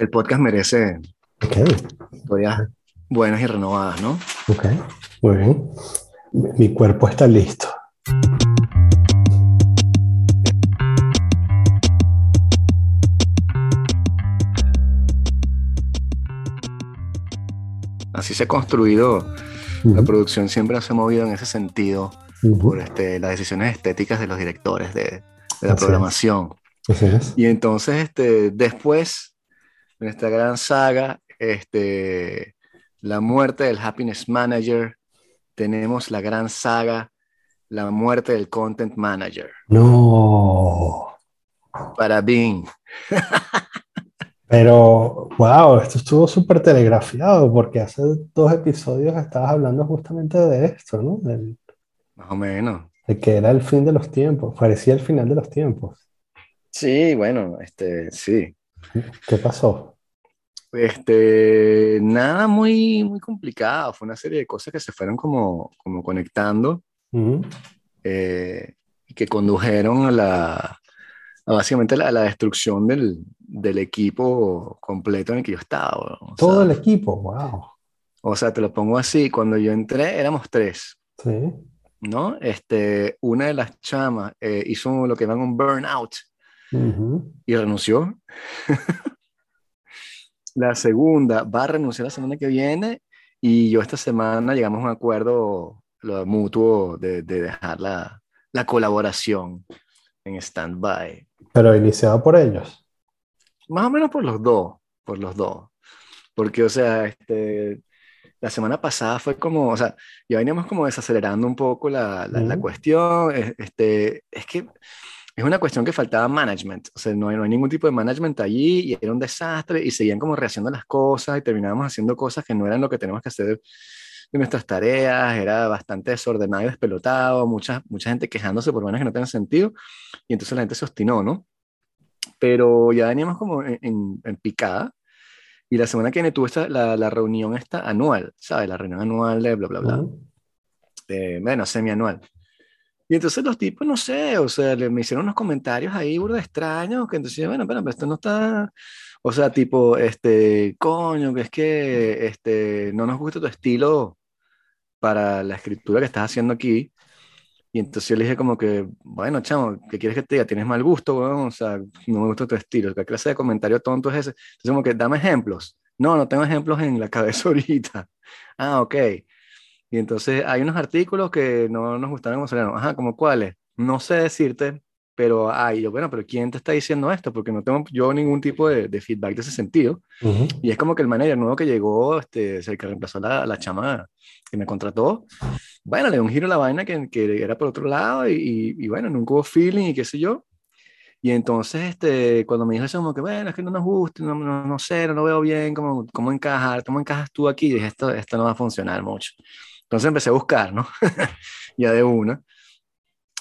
El podcast merece Ok, historias buenas y renovadas, ¿no? ok, muy bien. Mi cuerpo está listo. Así se ha construido, la producción siempre se ha movido en ese sentido por este, las decisiones estéticas de los directores de, de la Así es. programación. Así es. Y entonces, este, después, en esta gran saga, este, la muerte del Happiness Manager, tenemos la gran saga, la muerte del Content Manager, No, para Bing. pero wow, esto estuvo súper telegrafiado porque hace dos episodios estabas hablando justamente de esto, ¿no? Del- Más o menos. de que era el fin de los tiempos, parecía el final de los tiempos. Sí, bueno, este, sí. ¿Qué pasó? Este, nada muy, muy complicado. Fue una serie de cosas que se fueron como, como conectando Ujú, eh, y que condujeron a la, a básicamente la- a la destrucción del, del equipo completo en el que yo estaba. O Todo el sea, equipo, wow. o sea, te lo pongo así, cuando yo entré éramos tres, Sí. ¿no? Este, una de las chamas eh, hizo lo que llaman un burnout Ujú. y renunció. La segunda va a renunciar la semana que viene y yo esta semana llegamos a un acuerdo lo mutuo de, de dejar la, la colaboración en stand-by. Pero iniciado por ellos. Más o menos por los dos, por los dos. Porque, o sea, este, la semana pasada fue como, o sea, ya veníamos como desacelerando un poco la, la, la Ujú. cuestión. es- Este, es que es una cuestión que faltaba management. O sea, no hay, no hay ningún tipo de management allí y era un desastre y seguían como rehaciendo las cosas y terminábamos haciendo cosas que no eran lo que tenemos que hacer de nuestras tareas. Era bastante desordenado y despelotado, mucha, mucha gente quejándose por vainas que no tienen sentido y entonces la gente se obstinó, ¿no? Pero ya veníamos como en, en- en picada. Y la semana que viene tuve esta, la, la reunión esta anual, ¿sabes? La reunión anual de bla, bla, bla. Ujú. de, bueno, semianual. Y entonces los tipos, no sé, o sea, le, me hicieron unos comentarios ahí burda extraños, que entonces, bueno, pero, esto no está, o sea, tipo, este, coño, que es que, este, no nos gusta tu estilo para la escritura que estás haciendo aquí. Y entonces yo le dije como que, bueno, chamo, ¿qué quieres que te diga? Tienes mal gusto, weón? O sea, no me gusta tu estilo. ¿Qué clase de comentario tonto es ese? Entonces como que, dame ejemplos. No, no tengo ejemplos en la cabeza ahorita. Ah, ok. Y entonces hay unos artículos que no nos gustaron como salieron. Ajá, ¿como cuáles? No sé decirte, pero hay. yo, bueno, pero ¿quién te está diciendo esto? Porque no tengo yo ningún tipo de, de feedback de ese sentido. Ujú. Y es como que el manager nuevo que llegó, este, es el que reemplazó a la, la chama que me contrató, bueno, le dio un giro a la vaina que, que era por otro lado y, y, y bueno, nunca hubo feeling y qué sé yo. Y entonces, este, cuando me dijo eso, como que, bueno, es que no nos gusta, no, no, no sé, no lo veo bien, cómo, cómo encajar, cómo encajas tú aquí, y dije, esto, esto no va a funcionar mucho. Entonces empecé a buscar, ¿no? ya de una.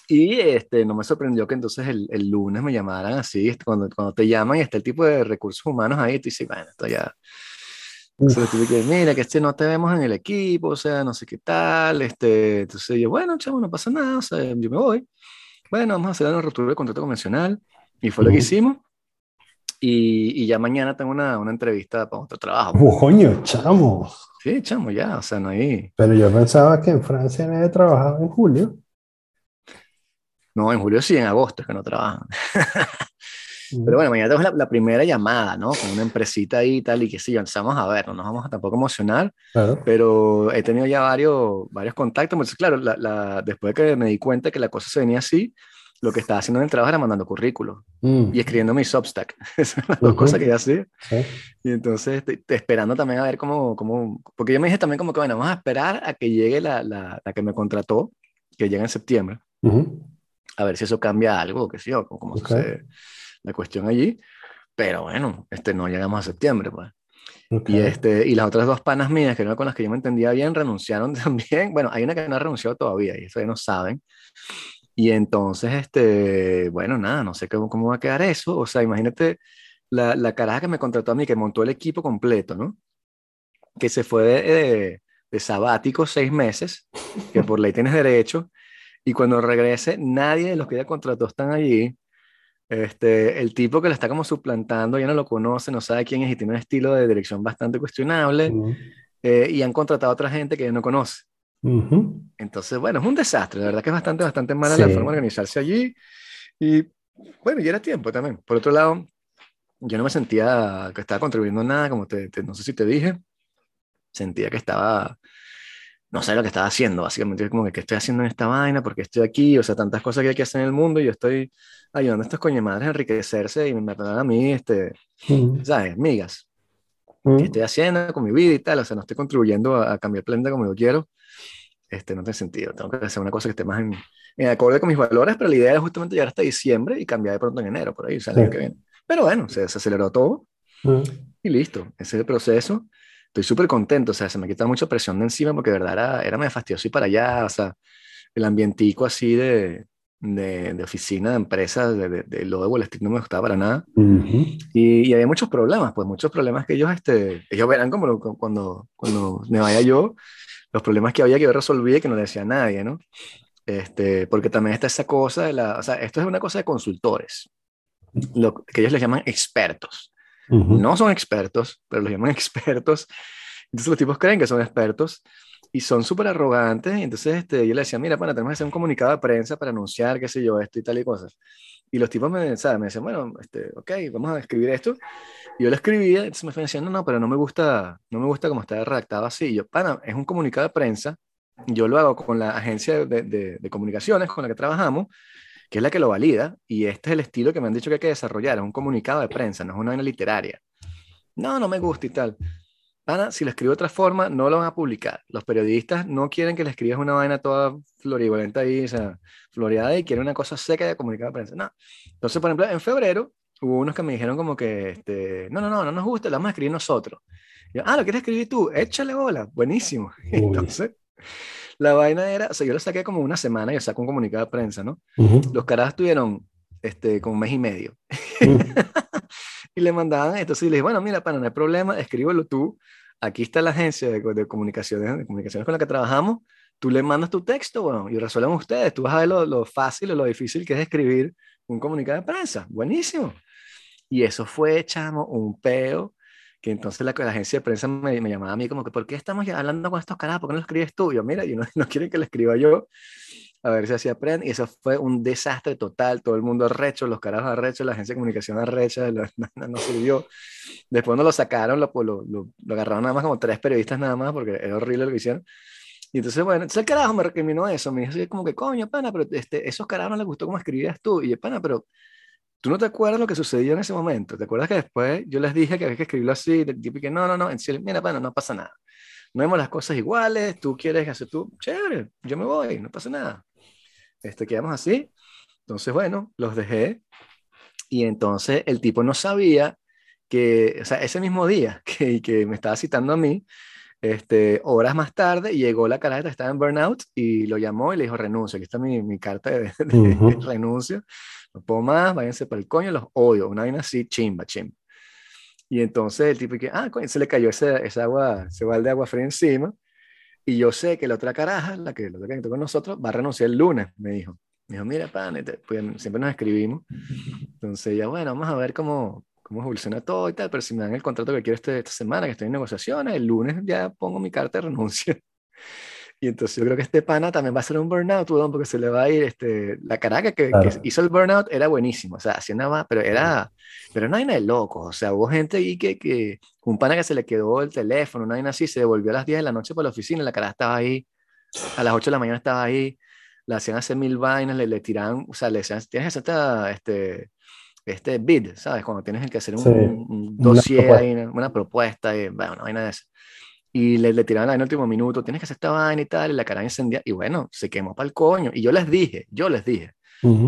Y este, no me sorprendió que entonces el, el lunes me llamaran así, este, cuando, cuando te llaman y está el tipo de recursos humanos ahí, tú dices, bueno, esto ya... Entonces, tú mira, que este no te vemos en el equipo, o sea, no sé qué tal, este, entonces yo, bueno, chavo, no pasa nada, o sea, yo me voy. Bueno, vamos a hacer una ruptura de contrato convencional, y fue lo que hicimos. Y, y ya mañana tengo una, una entrevista para otro trabajo. Oh, coño, chamo. Sí, chamo, ya, o sea, no hay... Pero yo pensaba que en Francia nadie trabajaba en julio. No, en julio sí, en agosto es que no trabajan. Pero bueno, mañana tenemos la, la primera llamada, ¿no? Con una empresita ahí y tal, y que sí, vamos a ver, no nos vamos a tampoco emocionar, Claro. pero he tenido ya varios, varios contactos. Entonces, claro, la, la, después de que me di cuenta que la cosa se venía así, lo que estaba haciendo en el trabajo era mandando currículos Mm, y escribiendo mi Substack. Esas son las dos Ujú. cosas que ya hacía. sí. Y entonces, te, te esperando también a ver cómo, cómo, porque yo me dije también como que, bueno, vamos a esperar a que llegue la, la, la que me contrató, que llega en septiembre, Ujú. a ver si eso cambia algo, qué sé yo, cómo, cómo Ok. sucede la cuestión allí. Pero bueno, este, no llegamos a septiembre, pues. Ok. Y, este, y las otras dos panas mías, que eran con las que yo me entendía bien, renunciaron también. Bueno, hay una que no ha renunciado todavía, y eso ya no saben. Y entonces, este, bueno, nada, no sé cómo, cómo va a quedar eso. O sea, imagínate la, la caraja que me contrató a mí, que montó el equipo completo, ¿no? Que se fue de, de, de sabático seis meses, que por ley tienes derecho, y cuando regrese, nadie de los que ella contrató están allí. Este, el tipo que lo está como suplantando ya no lo conoce, no sabe quién es y tiene un estilo de dirección bastante cuestionable. Eh, y han contratado a otra gente que no conoce. Entonces, bueno, es un desastre. La verdad que es bastante, bastante mala la forma de organizarse allí. Y bueno, ya era tiempo también. Por otro lado, yo no me sentía que estaba contribuyendo nada, como te, no sé si te dije. Sentía que estaba, no sé lo que estaba haciendo, básicamente, como que qué estoy haciendo en esta vaina, porque estoy aquí, o sea, tantas cosas que hay que hacer en el mundo y yo estoy ayudando a estos coñemadres a enriquecerse y me matan a mí, este, ¿sabes? Migas. ¿Qué estoy haciendo con mi vida y tal? O sea, no estoy contribuyendo a, cambiar el planeta como yo quiero. Este, no tiene sentido. Tengo que hacer una cosa que esté más en, en acorde con mis valores, pero la idea era justamente llegar hasta diciembre y cambiar de pronto en enero, por ahí, o sea, que viene. Pero bueno, se, aceleró todo y listo. Ese es el proceso. Estoy súper contento, o sea, se me quita mucha presión de encima porque de verdad era, era medio fastidioso y para allá, o sea, el ambientico así de, de, de, oficina, de empresa, de, de, de, lo de Wall Street no me gustaba para nada. y, y, había muchos problemas, pues muchos problemas que ellos, este, ellos verán como cuando, cuando me vaya yo, los problemas que había que yo resolvía y que no le decía a nadie, ¿no? Este, porque también está esa cosa de la, o sea, esto es una cosa de consultores, lo que ellos les llaman expertos. No son expertos, pero los llaman expertos. Entonces los tipos creen que son expertos y son súper arrogantes. Y entonces este, yo le decía, mira, bueno, tenemos que hacer un comunicado de prensa para anunciar, qué sé yo, esto y tal y cosas. Y los tipos me, ¿sabes? me decían, bueno, este, ok, vamos a escribir esto. Yo lo escribía, entonces me fue diciendo, no, pero no me gusta, no me gusta cómo está redactado así. Y yo, pana, es un comunicado de prensa. Yo lo hago con la agencia de, de, de comunicaciones con la que trabajamos, que es la que lo valida. Y este es el estilo que me han dicho que hay que desarrollar. Es un comunicado de prensa, no es una vaina literaria. No, no me gusta y tal si lo escribo de otra forma, no lo van a publicar. Los periodistas no quieren que le escribas una vaina toda floribolenta ahí, o sea, floreada y quieren una cosa seca de comunicar a prensa. No. Entonces, por ejemplo, en febrero hubo unos que me dijeron como que, este, no, no, no, no nos gusta, lo vamos a escribir nosotros. yo, ah, ¿lo quieres escribir tú? Échale bola, buenísimo. Entonces, la vaina era, o sea, yo lo saqué como una semana yo saco un comunicado de prensa, ¿no? Los caras tuvieron este, como un mes y medio. y le mandaban entonces y le dije, bueno, mira, para no hay problema, escríbelo tú aquí está la agencia de, de, comunicaciones, de comunicaciones con la que trabajamos, tú le mandas tu texto, bueno, y resuelven ustedes, tú vas a ver lo, lo fácil o lo difícil que es escribir un comunicado de prensa, buenísimo. Y eso fue, chamo, un peo, que entonces la, la agencia de prensa me, me, llamaba a mí como que, ¿por qué estamos hablando con estos caras? ¿Por qué no lo escribes tú? Y yo, mira, yo no, no quieren que lo escriba yo a ver si así aprende. Y eso fue un desastre total, todo el mundo arrecho, los carajos arrechos, la agencia de comunicación arrecha, no, no, sirvió. Después no lo sacaron, lo, lo, lo, agarraron nada más como tres periodistas nada más, porque era horrible lo que hicieron. Y entonces, bueno, entonces el carajo me recriminó eso, me dijo como que, coño, pana, pero este, esos carajos no les gustó cómo escribías tú. Y yo, pana, pero tú no te acuerdas lo que sucedió en ese momento. ¿Te acuerdas que después yo les dije que había que escribirlo así? Y que no, no, no, en serio, mira, pana, no pasa nada. No vemos las cosas iguales, tú quieres hacer tú, chévere, yo me voy, no pasa nada este, quedamos así. Entonces, bueno, los dejé. Y entonces el tipo no sabía que, o sea, ese mismo día que, que me estaba citando a mí, este, horas más tarde llegó la carata, estaba en burnout y lo llamó y le dijo renuncio, aquí está mi, mi carta de, de, renuncio, no puedo más, váyanse para el coño, los odio, una vaina así, chimba, chimba. Y entonces el tipo que, ah, se le cayó ese, esa agua, ese balde de agua fría encima y yo sé que la otra caraja, la que, la que con nosotros, va a renunciar el lunes, me dijo. Me dijo, mira, pan, pues, siempre nos escribimos. Entonces, ya bueno, vamos a ver cómo, cómo evoluciona todo y tal, pero si me dan el contrato que quiero este, esta semana, que estoy en negociaciones, el lunes ya pongo mi carta de renuncia. Y entonces yo creo que este pana también va a ser un burnout, porque se le va a ir, este, la caraca que, que hizo el burnout era buenísimo, o sea, hacía nada pero era, pero no hay nada de loco, o sea, hubo gente ahí que, que, un pana que se le quedó el teléfono, una vaina así, se devolvió a las 10 de la noche por la oficina, la cara estaba ahí, a las 8 de la mañana estaba ahí, le hacían hacer mil vainas, le, le tiraban, o sea, le decían, tienes que hacer este, este bid, ¿sabes? Cuando tienes que hacer un, un dossier, una propuesta, una, propuesta y, bueno, una vaina de eso y le, le tiraban en el último minuto, tienes que hacer esta vaina y tal, y la cara encendía, y bueno, se quemó para el coño. Y yo les dije, yo les dije,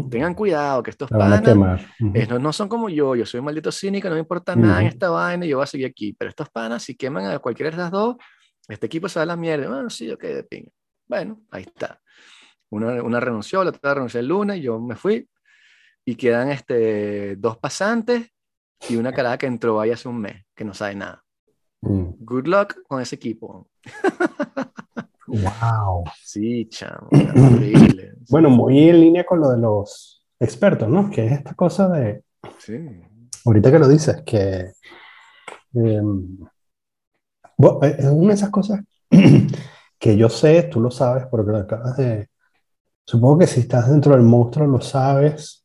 tengan cuidado, que estos panas uh -huh. no son como yo, yo soy un maldito cínico, no me importa nada en esta vaina, yo voy a seguir aquí. Pero estos panas, si queman a cualquiera de las dos, este equipo se va a la mierda. Bueno, sí, ok, de pinga. Bueno, ahí está. Una, una renunció, la otra renunció el lunes, yo me fui, y quedan este, dos pasantes y una carada que entró ahí hace un mes, que no sabe nada. Mm. Good luck con ese equipo. Wow. Sí, chamo. Increíble. bueno, muy en línea con lo de los expertos, ¿no? Que es esta cosa de, Sí. ahorita que lo dices, que em, bueno, eh, es una de esas cosas que yo sé, tú lo sabes, porque lo acabas de... Supongo que si estás dentro del monstruo lo sabes.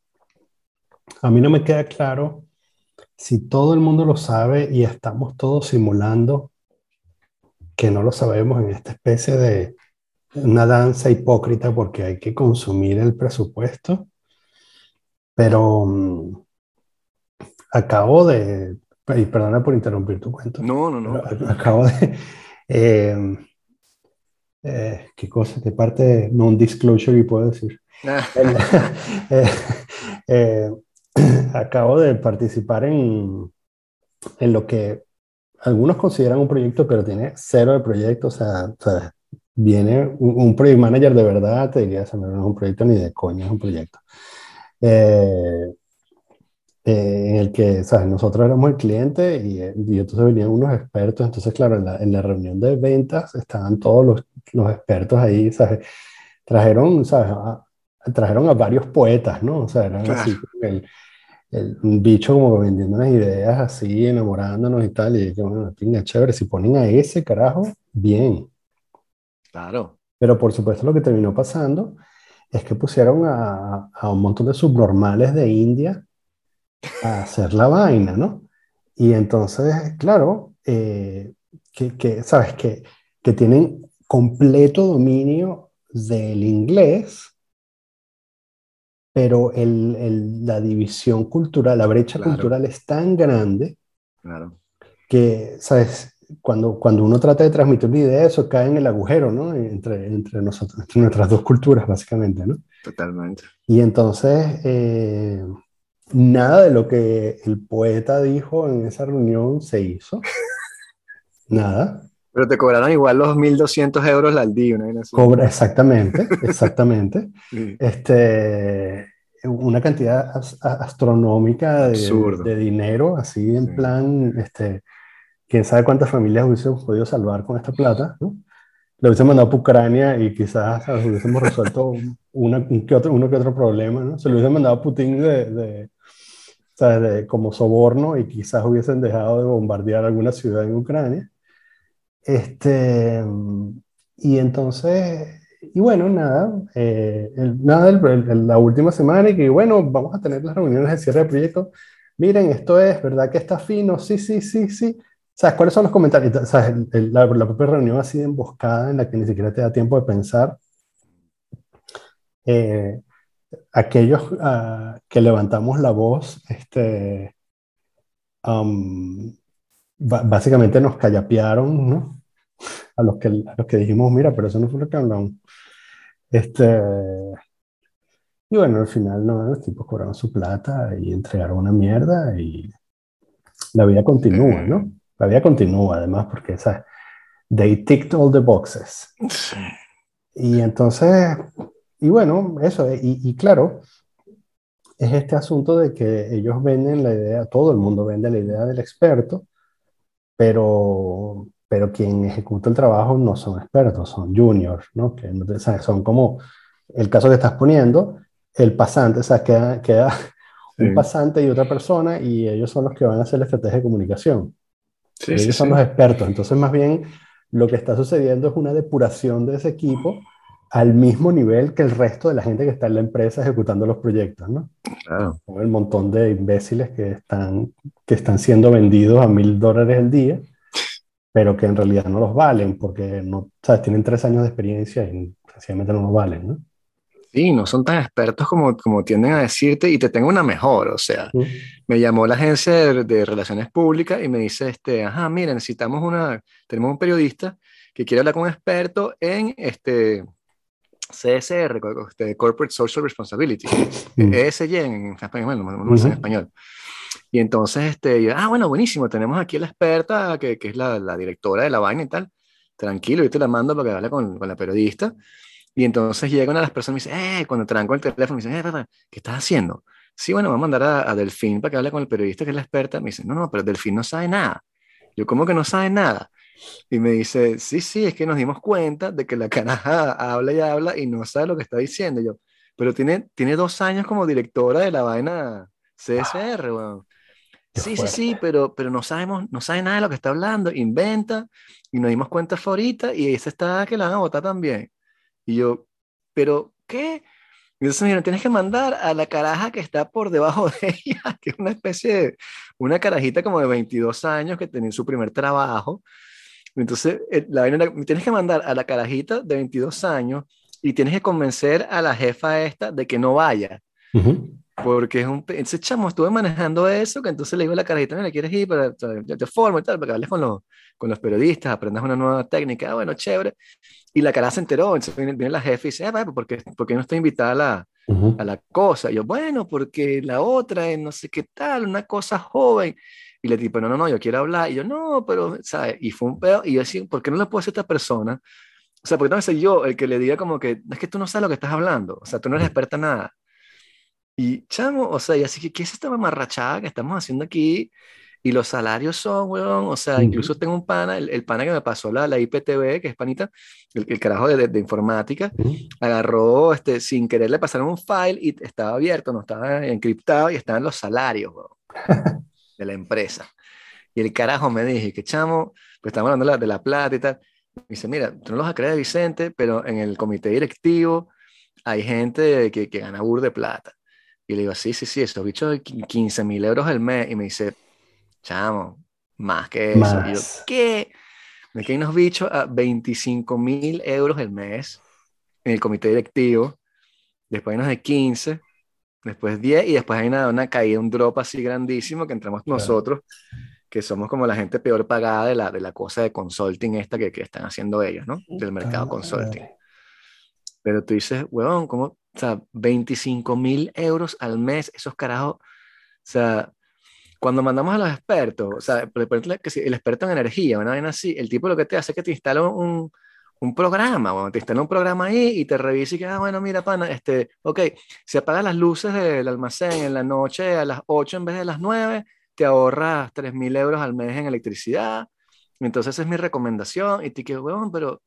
A mí no me queda claro si todo el mundo lo sabe y estamos todos simulando que no lo sabemos en esta especie de una danza hipócrita porque hay que consumir el presupuesto. Pero mm, acabo de, y perdona por interrumpir tu cuento, No, no, no. acabo de, eh, eh, ¿qué cosa? ¿Qué parte non-disclosure puedo decir? Ah, eh, eh, acabo de participar en, en lo que algunos consideran un proyecto, pero tiene cero de proyecto. O sea, viene un, un project manager de verdad, te diría, "Ese no es un proyecto ni de coña, es un proyecto. Eh, eh, en el que, ¿sabes? Nosotros éramos el cliente y, eh, y entonces venían unos expertos. Entonces, claro, en la, en la reunión de ventas estaban todos los, los expertos ahí, ¿sabes? Trajeron, ¿sabes? A- trajeron a varios poetas, ¿no? O sea, eran así Claro. como el, el- un bicho como vendiendo unas ideas así, enamorándonos y tal. Y dije, bueno, pinga, chévere, si ponen a ese carajo, bien. claro. Pero por supuesto lo que terminó pasando es que pusieron a, a un montón de subnormales de India a hacer la vaina, ¿no? Y entonces, claro, eh, que, que, ¿sabes? Que, que tienen completo dominio del inglés, pero el, el- la división cultural, la brecha Claro. cultural es tan grande Claro. que, ¿sabes? Cuando, cuando uno trata de transmitir una idea, eso cae en el agujero, ¿no? Entre, entre nosotros, entre nuestras dos culturas, básicamente, ¿no? Totalmente. Y entonces, eh, nada de lo que el poeta dijo en esa reunión se hizo. Nada. Pero te cobraron igual los 1.200 euros al día, así. Cobra exactamente, exactamente. Sí. Este, una cantidad as- a- astronómica de, de dinero, así en Sí. plan, este, quién sabe cuántas familias hubiésemos podido salvar con esta plata, ¿no? Lo hubiésemos mandado para Ucrania y quizás ¿sabes? hubiésemos resuelto una, un que otro, uno que otro problema, ¿no? Se lo hubiesen mandado a Putin de, de, ¿sabes? de- como soborno y quizás hubiesen dejado de bombardear alguna ciudad en Ucrania. Este, y entonces, y bueno, nada, eh, el- nada, el- el- la última semana y que bueno, vamos a tener las reuniones de cierre de proyecto. Miren, esto es, ¿verdad que está fino? Sí, sí, sí, sí. ¿Sabes cuáles son los comentarios? ¿Sabes? La, la propia reunión así de emboscada en la que ni siquiera te da tiempo de pensar. Eh, aquellos ah, que levantamos la voz, este, ba- básicamente nos callapearon, ¿no? A los que, a los que dijimos, mira, pero eso no fue lo que hablamos. Este, y bueno, al final, no, los tipos cobraron su plata y entregaron una mierda y la vida continúa, ¿no? La vida continúa, además, porque, ¿sabes? They ticked all the boxes. Sí. Y entonces, y bueno, eso, eh, y, y claro, es este asunto de que ellos venden la idea, todo el mundo vende la idea del experto, pero, pero quien ejecuta el trabajo no son expertos, son juniors, ¿no? Que no te- ¿sabes? son como el caso que estás poniendo, el pasante, o sea, queda, queda un Sí. pasante y otra persona y ellos son los que van a hacer la estrategia de comunicación. Sí, Ellos sí, son los expertos. Entonces, más bien, lo que está sucediendo es una depuración de ese equipo al mismo nivel que el resto de la gente que está en la empresa ejecutando los proyectos, ¿no? Claro. El montón de imbéciles que están, que están siendo vendidos a mil dólares el día, pero que en realidad no los valen porque no, ¿sabes? Tienen tres años de experiencia y sencillamente no los valen, ¿no? Sí, no son tan expertos como, como tienden a decirte y te tengo una mejor, o sea, ¿Mm? me llamó la agencia de, de relaciones públicas y me dice, este, ajá, mira, necesitamos una, tenemos un periodista que quiere hablar con un experto en este CSR, este, Corporate Social Responsibility, Mm. ESG en español, no, no me sé en español. Y entonces, este, yo, ah, bueno, buenísimo, tenemos aquí a la experta, que, que es la, la directora de la vaina y tal, tranquilo, yo te la mando para que hable con, con la periodista. Y entonces llega una de las personas y me dice, eh, cuando tranco el teléfono, me dice, eh, ¿qué estás haciendo? Sí, bueno, vamos a mandar a, a Delfín para que hable con el periodista que es la experta. Me dice, no, no, pero Delfín no sabe nada. Yo, ¿cómo que no sabe nada? Y me dice, sí, sí, es que nos dimos cuenta de que la caraja habla y habla y no sabe lo que está diciendo. Y yo, pero tiene, tiene dos años como directora de la vaina CSR, weón. Sí, sí, sí, pero, pero no sabemos, no sabe nada de lo que está hablando, inventa, y nos dimos cuenta fue ahorita, y esa está que la van a votar también. Y yo, pero, ¿qué? Entonces mira, tienes que mandar a la caraja que está por debajo de ella, que es una especie de, una carajita como de 22 años que tenía su primer trabajo. Entonces, eh, la vaina, tienes que mandar a la carajita de 22 años y tienes que convencer a la jefa esta de que no vaya. Porque es un... Entonces, chamo, estuve manejando eso, que entonces le digo a la carajita, mira, ¿quieres ir? Para, yo te formo y tal, para que hables con los, con los periodistas, aprendas una nueva técnica. Ah, bueno, chévere. Y la cara se enteró, entonces viene, la jefa y dice, ah, ¿por qué, ¿por qué no estoy invitada a la, a la cosa? Y yo, bueno, porque la otra es no sé qué tal, una cosa joven. Y le digo, no, no, no, yo quiero hablar. Y yo, no, pero, ¿sabes? Y fue un pedo. Y yo decía, ¿por qué no le puedo hacer a esta persona? O sea, porque no soy yo el que le diga como que, es que tú no sabes lo que estás hablando. O sea, tú no eres experta en nada. Y, chamo, o sea, y así que, ¿qué es esta mamarrachada que estamos haciendo aquí? Y los salarios son, weón, o sea, incluso tengo un pana, el, pana que me pasó la, la IPTV, que es panita, el, carajo de, de, informática, agarró, este, sin querer le pasaron un file y estaba abierto, no estaba encriptado y estaban los salarios, weón, de la empresa. Y el carajo me dije, que chamo, pues estamos hablando de la, de la plata y tal. Me dice, mira, tú no los acrees Vicente, pero en el comité directivo hay gente que, que gana bur de plata. Y le digo, sí, sí, sí, esos bichos 15 mil euros al mes. Y me dice, chamo, más que eso. Y yo, ¿qué? Me quedé unos bichos a 25 mil euros el mes en el comité directivo, después hay unos de 15, después 10 y después hay una, una caída, un drop así grandísimo que entramos nosotros, que somos como la gente peor pagada de la, de la cosa de consulting esta que, que están haciendo ellos, ¿no? Del mercado consulting. Pero tú dices, weón, ¿cómo? O sea, 25 mil euros al mes, esos carajos, o sea, cuando mandamos a los expertos, o sea, el experto en energía, una vez así, el tipo lo que te hace es que te instala un, un programa, bueno, te instala un programa ahí y te revisa y que, ah, bueno, mira, pana, este, ok, si apagas las luces del almacén en la noche a las 8 en vez de las 9, te ahorras 3.000 euros al mes en electricidad. Entonces esa es mi recomendación. Y te quedo, weón, pero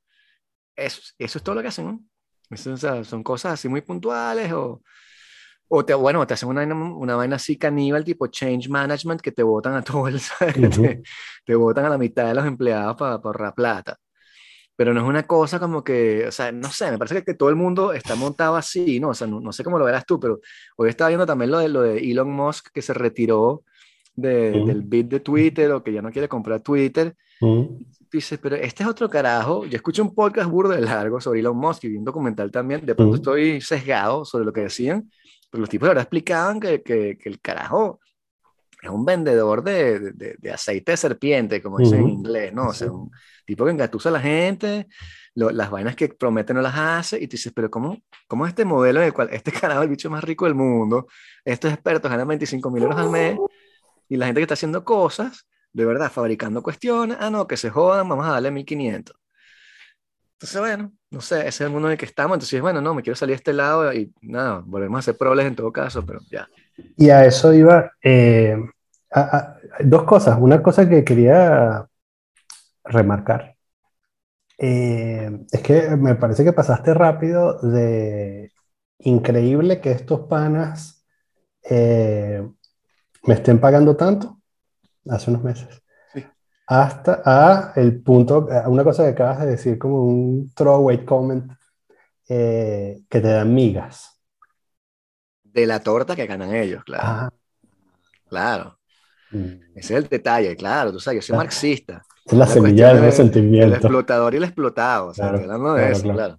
eso, eso es todo lo que hacen, ¿no? Eso, o sea, son cosas así muy puntuales o o te, bueno, te hacen una, una vaina así caníbal, tipo change management, que te votan a todo el, te, te votan a la mitad de los empleados para ahorrar plata. Pero no es una cosa como que, o sea, no sé, me parece que, que todo el mundo está montado así, ¿no? O sea, no, no, sé cómo lo verás tú, pero hoy estaba viendo también lo de, lo de Elon Musk, que se retiró de, del bit de Twitter o que ya no quiere comprar Twitter. Dices, pero este es otro carajo. Yo escuché un podcast burdo de largo sobre Elon Musk y vi un documental también. De pronto estoy sesgado sobre lo que decían pero los tipos ahora explicaban que, que, que, el carajo es un vendedor de, de, de aceite de serpiente, como dicen en inglés, ¿no? O sea, un tipo que engatusa a la gente, las vainas que promete no las hace, y tú dices, pero ¿cómo, cómo es este modelo en el cual este carajo es el bicho más rico del mundo, estos expertos ganan 25 mil euros al mes, y la gente que está haciendo cosas, de verdad, fabricando cuestiones, ah, no, que se jodan, vamos a darle 1500. Entonces, bueno, no sé, ese es el mundo en el que estamos. Entonces, bueno, no, me quiero salir a este lado y nada, volvemos a hacer proles en todo caso, pero ya. Y a eso iba eh, dos cosas. Una cosa que quería remarcar eh, es que me parece que pasaste rápido de increíble que estos panas eh, me estén pagando tanto hace unos meses hasta a el punto, una cosa que acabas de decir como un throwaway comment eh, que te dan migas. De la torta que ganan ellos, claro. Ah. Claro. Mm. Ese es el detalle, claro. Tú sabes, yo soy marxista. Es la, semilla del resentimiento. El explotador y el explotado. O sea, hablando de eso, claro.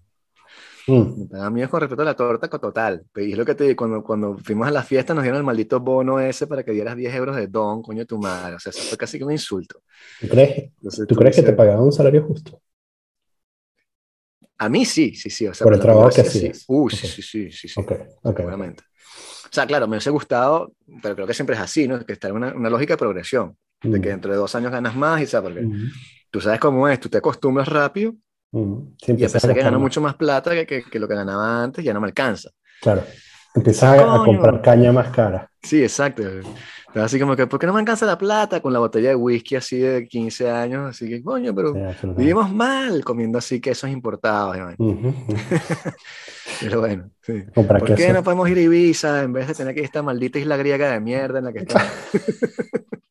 Mm. A mí es con respecto a la torta total. Y es lo que te cuando, cuando fuimos a la fiesta nos dieron el maldito bono ese para que dieras 10 euros de don, coño tu madre. O sea, eso fue casi que un insulto. ¿Tú crees, ¿tú crees que te pagaban un salario justo? A mí sí, sí, sí. O sea, Por el trabajo que hacías. Sí. Uh, sí, sí, sí, sí, sí. Seguramente. O sea, claro, me hubiese gustado, pero creo que siempre es así, ¿no? Que está en una, una lógica de progresión. De que mm. dentro de dos años ganas más y, ¿sabes? Porque tú sabes cómo es, tú te acostumbras rápido y a pesar que gano mucho más plata que, que, lo que ganaba antes, ya no me alcanza. Claro. Empiezas a, comprar caña más cara. Sí, exacto. Así como que, ¿por qué no me alcanza la plata con la botella de whisky así de 15 años? Así que, coño, pero vivimos mal comiendo así quesos importados. Pero bueno, sí. ¿Por qué no podemos ir a Ibiza en vez de tener que ir a esta maldita isla griega de mierda en la que estamos?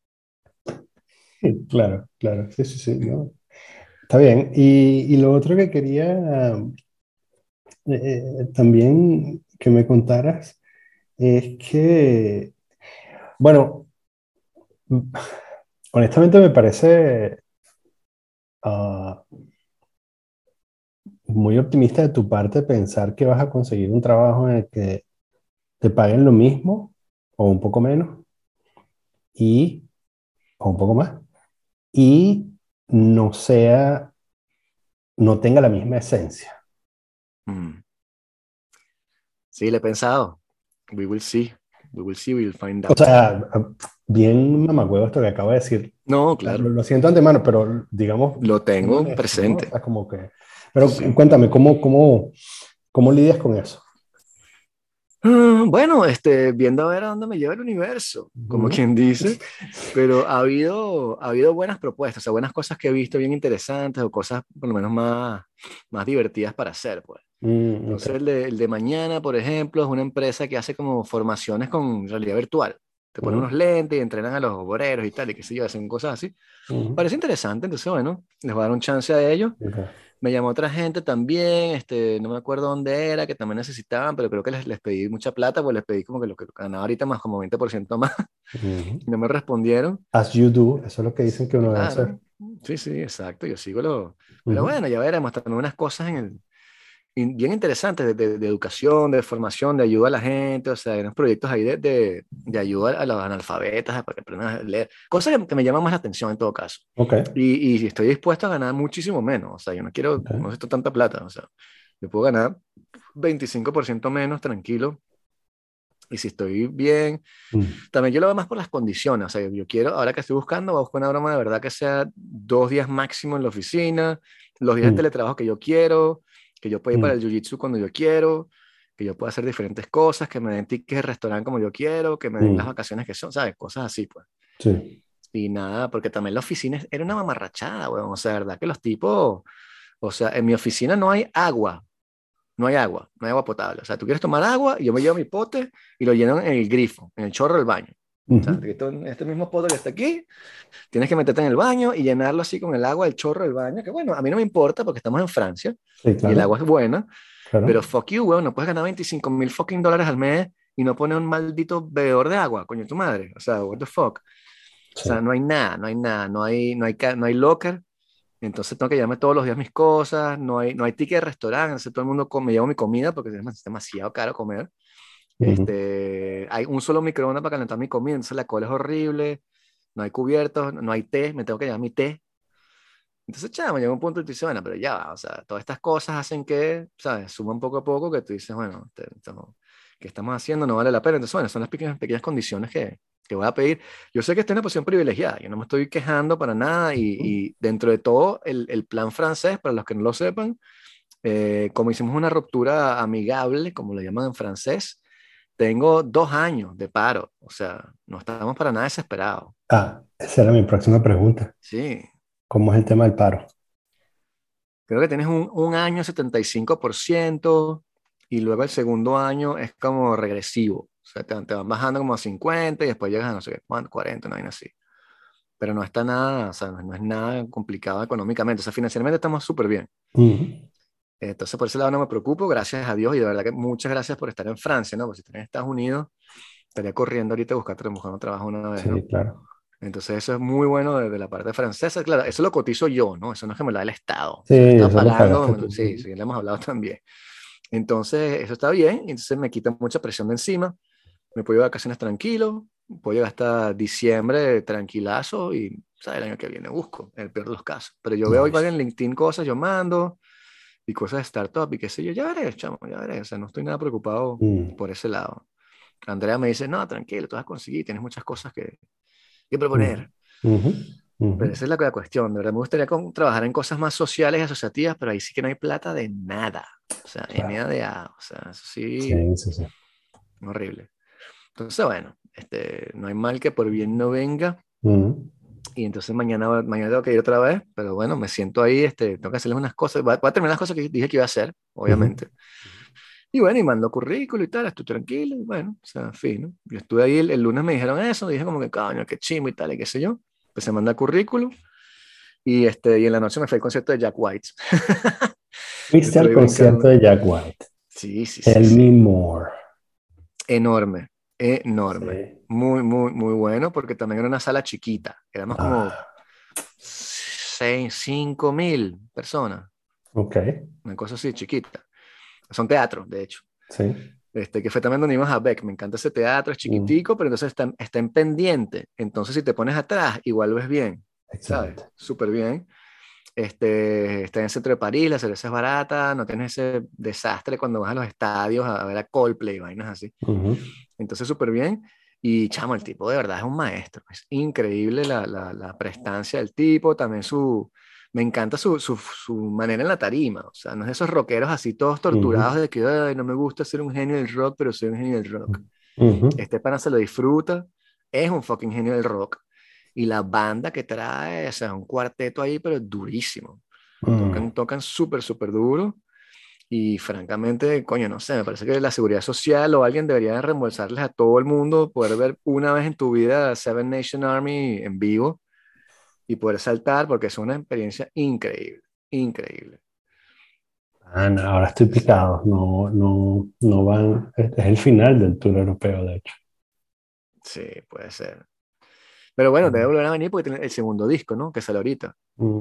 Claro, claro, sí, sí, sí, ¿no? Está bien. Y, y lo otro que quería eh, eh, también que me contaras es que, bueno, honestamente me parece ah, muy optimista de tu parte pensar que vas a conseguir un trabajo en el que te paguen lo mismo o un poco menos y o un poco más y no sea, no tenga la misma esencia. Mm. Sí, le he pensado. We will see. We will see, we will find O out. sea, bien mamagüevo esto que acabo de decir. No, Lo, claro, lo siento antemano, pero digamos, lo tengo honesto, ¿no? O presente. sea, como que, pero Sí. cuéntame, ¿cómo, cómo, cómo lidias con eso? Ah, Bueno, este, viendo a ver a dónde me lleva el universo, como Ujú. quien dice, pero ha habido, ha habido buenas propuestas, o sea, buenas cosas que he visto bien interesantes o cosas por lo menos más, más divertidas para hacer, pues. Mm. Entonces, el de, el de mañana, por ejemplo, es una empresa que hace como formaciones con realidad virtual. Te ponen Ujú. unos lentes y entrenan a los obreros y tal, y qué sé yo, hacen cosas así. Ujú. Parece interesante, entonces, bueno, les voy a dar un chance a ellos. Me llamó otra gente también, este, no me acuerdo dónde era, que también necesitaban, pero creo que les, les pedí mucha plata, pues les pedí como que lo que ganaba ahorita más como 20% más, no me respondieron. As you do, eso es lo que dicen que uno debe hacer. Sí, sí, exacto, yo sigo lo... Pero bueno, ya veremos, también unas cosas en el, bien interesantes de, de- de educación, de formación, de ayuda a la gente, o sea, hay unos proyectos ahí de, de, de ayuda a los analfabetas, para que aprendan a leer, cosas que, que me llaman más la atención en todo caso. Ok, Y, y estoy dispuesto a ganar muchísimo menos. O sea, yo no quiero, Ok. no necesito tanta plata. O sea, yo puedo ganar 25% menos tranquilo. Y si estoy bien, Mm. también yo lo veo más por las condiciones. O sea, yo quiero, ahora que estoy buscando, voy a buscar una broma de verdad que sea dos días máximo en la oficina, los días Mm. de teletrabajo que yo quiero, que yo pueda ir para Mm. el jiu-jitsu cuando yo quiero, que yo pueda hacer diferentes cosas, que me den tickets de restaurante como yo quiero, que me den Mm. las vacaciones que son, ¿sabes? Cosas así, pues. Sí. Y nada, porque también la oficina era una mamarrachada, weón. O sea, verdad que los tipos, o sea, en mi oficina no hay agua, no hay agua, no hay agua potable. O sea, tú quieres tomar agua y yo me llevo mi pote y lo lleno en el grifo, en el chorro del baño. O sea, que tú- este mismo pote que está aquí, tienes que meterte en el baño y llenarlo así con el agua del chorro del baño, que bueno, a mí no me importa porque estamos en Francia Sí, y el claro, agua es buena, claro. pero fuck you, weón, no puedes ganar 25 mil fucking dólares al mes y no poner un maldito bebedor de agua, coño, tu madre. O sea, what the fuck. O Sí. sea, no hay nada, no hay nada, no hay, no hay, no hay locker. Entonces tengo que llevarme todos los días mis cosas, no hay, no hay ticket de restaurante, entonces todo el mundo come, me llevo mi comida porque es demasiado caro comer. Ujú. Este, hay un solo microondas para calentar mi comida, entonces la cola es horrible, no hay cubiertos, no hay té, me tengo que llevar mi té. Entonces, chamo, llega un punto y tú dices, bueno, pero ya va, o sea, todas estas cosas hacen que, ¿sabes? Suman poco a poco que tú dices, bueno, este, esto- ¿qué estamos haciendo? No vale la pena. Entonces, bueno, son las pequeñas, pequeñas condiciones que, que voy a pedir. Yo sé que estoy en una posición privilegiada, yo no me estoy quejando para nada y, y dentro de todo, el, el plan francés, para los que no lo sepan, eh, como hicimos una ruptura amigable, como lo llaman en francés, tengo dos años de paro, o sea, no estamos para nada desesperados. Ah, esa era mi próxima pregunta. Sí, ¿Cómo es el tema del paro? creo que tienes un, un año 75% y luego el segundo año es como regresivo. O sea, te, te van bajando como a 50 y después llegas a no sé qué, cuánto, 40, no hay así. Pero no está nada, o sea, no, no es nada complicado económicamente. O sea, financieramente estamos súper bien. Ujú. Entonces, por ese lado no me preocupo, gracias a Dios, y de verdad que muchas gracias por estar en Francia, ¿no? Porque si estaría en Estados Unidos, estaría corriendo ahorita a buscar, buscando trabajo una vez, ¿no? Sí, claro. Entonces, eso es muy bueno de, de la parte francesa. Claro, eso lo cotizo yo, ¿no? Eso no es que me lo da el Estado. Sí, eso lo pagando, sí, sí, le hemos hablado también. Entonces, eso está bien, entonces me quita mucha presión de encima. Me puedo ir de vacaciones tranquilo, puedo llegar hasta diciembre tranquilazo y, ¿sabes? El año que viene busco, en el peor de los casos. Pero yo veo igual en LinkedIn cosas, yo mando y cosas de startup y qué sé yo, ya veré, chamo, ya veré. O sea, no estoy nada preocupado Mm. por ese lado. Andrea me dice, no, tranquilo, tú vas a conseguir, tienes muchas cosas que, que Mm. proponer. Ujú. Ujú. Pero esa es la la cuestión, de verdad me gustaría con- trabajar en cosas más sociales y asociativas, pero ahí sí que no hay plata de nada. O sea, Claro. N de A, o sea, eso sí, Sí, sí, sí. horrible. Entonces, bueno, este, no hay mal que por bien no venga. Ujú. Y entonces mañana, mañana tengo que ir otra vez, pero bueno, me siento ahí, este, tengo que hacerles unas cosas, voy a, voy a terminar las cosas que dije que iba a hacer, obviamente. Y bueno, y mandó currículo y tal, estoy tranquilo, y bueno, o sea, fino. Yo estuve ahí, el, el lunes me dijeron eso, dije como que, coño, qué chimo y tal, y qué sé yo. Empecé a mandar currículo, y, este, y en la noche me fui al concierto de Jack White. Fuiste al concierto de Jack White. Sí, sí, sí. Tell sí. me more. Enorme, enorme. Sí. Muy, muy, muy bueno, porque también era una sala chiquita. Éramos como Ah, 6, 5 mil personas, ok, una cosa así chiquita. Son teatros, de hecho. sí. Este, que fue también donde íbamos a Beck. Me encanta ese teatro, es chiquitico, pero entonces está, está en pendiente. Entonces, si te pones atrás, igual ves bien, ¿sabes? Excelente. Súper bien. Este, está en el centro de París, la cerveza es barata, no tienes ese desastre cuando vas a los estadios a, a ver a Coldplay y vainas así. Ujú. Entonces, súper bien. Y chamo, el tipo de verdad es un maestro. Es increíble la, la, la prestancia del tipo, también su... Me encanta su, su, su manera en la tarima. O sea, no es de esos rockeros así todos torturados de que Ay, no me gusta ser un genio del rock, pero soy un genio del rock. Ujú. Este pana se lo disfruta, es un fucking genio del rock. Y la banda que trae, o sea, un cuarteto ahí, pero durísimo. Tocan, Mm. tocan súper, súper duro. Y francamente, coño, no sé, me parece que la seguridad social o alguien debería reembolsarles a todo el mundo poder ver una vez en tu vida Seven Nation Army en vivo y poder saltar porque es una experiencia increíble, increíble. Ah, no, ahora estoy picado. No, no, no van. Es es el final del tour europeo, de hecho. Sí, puede ser. Pero bueno, debe volver a venir porque tiene el segundo disco, ¿no? Que sale ahorita. Mm,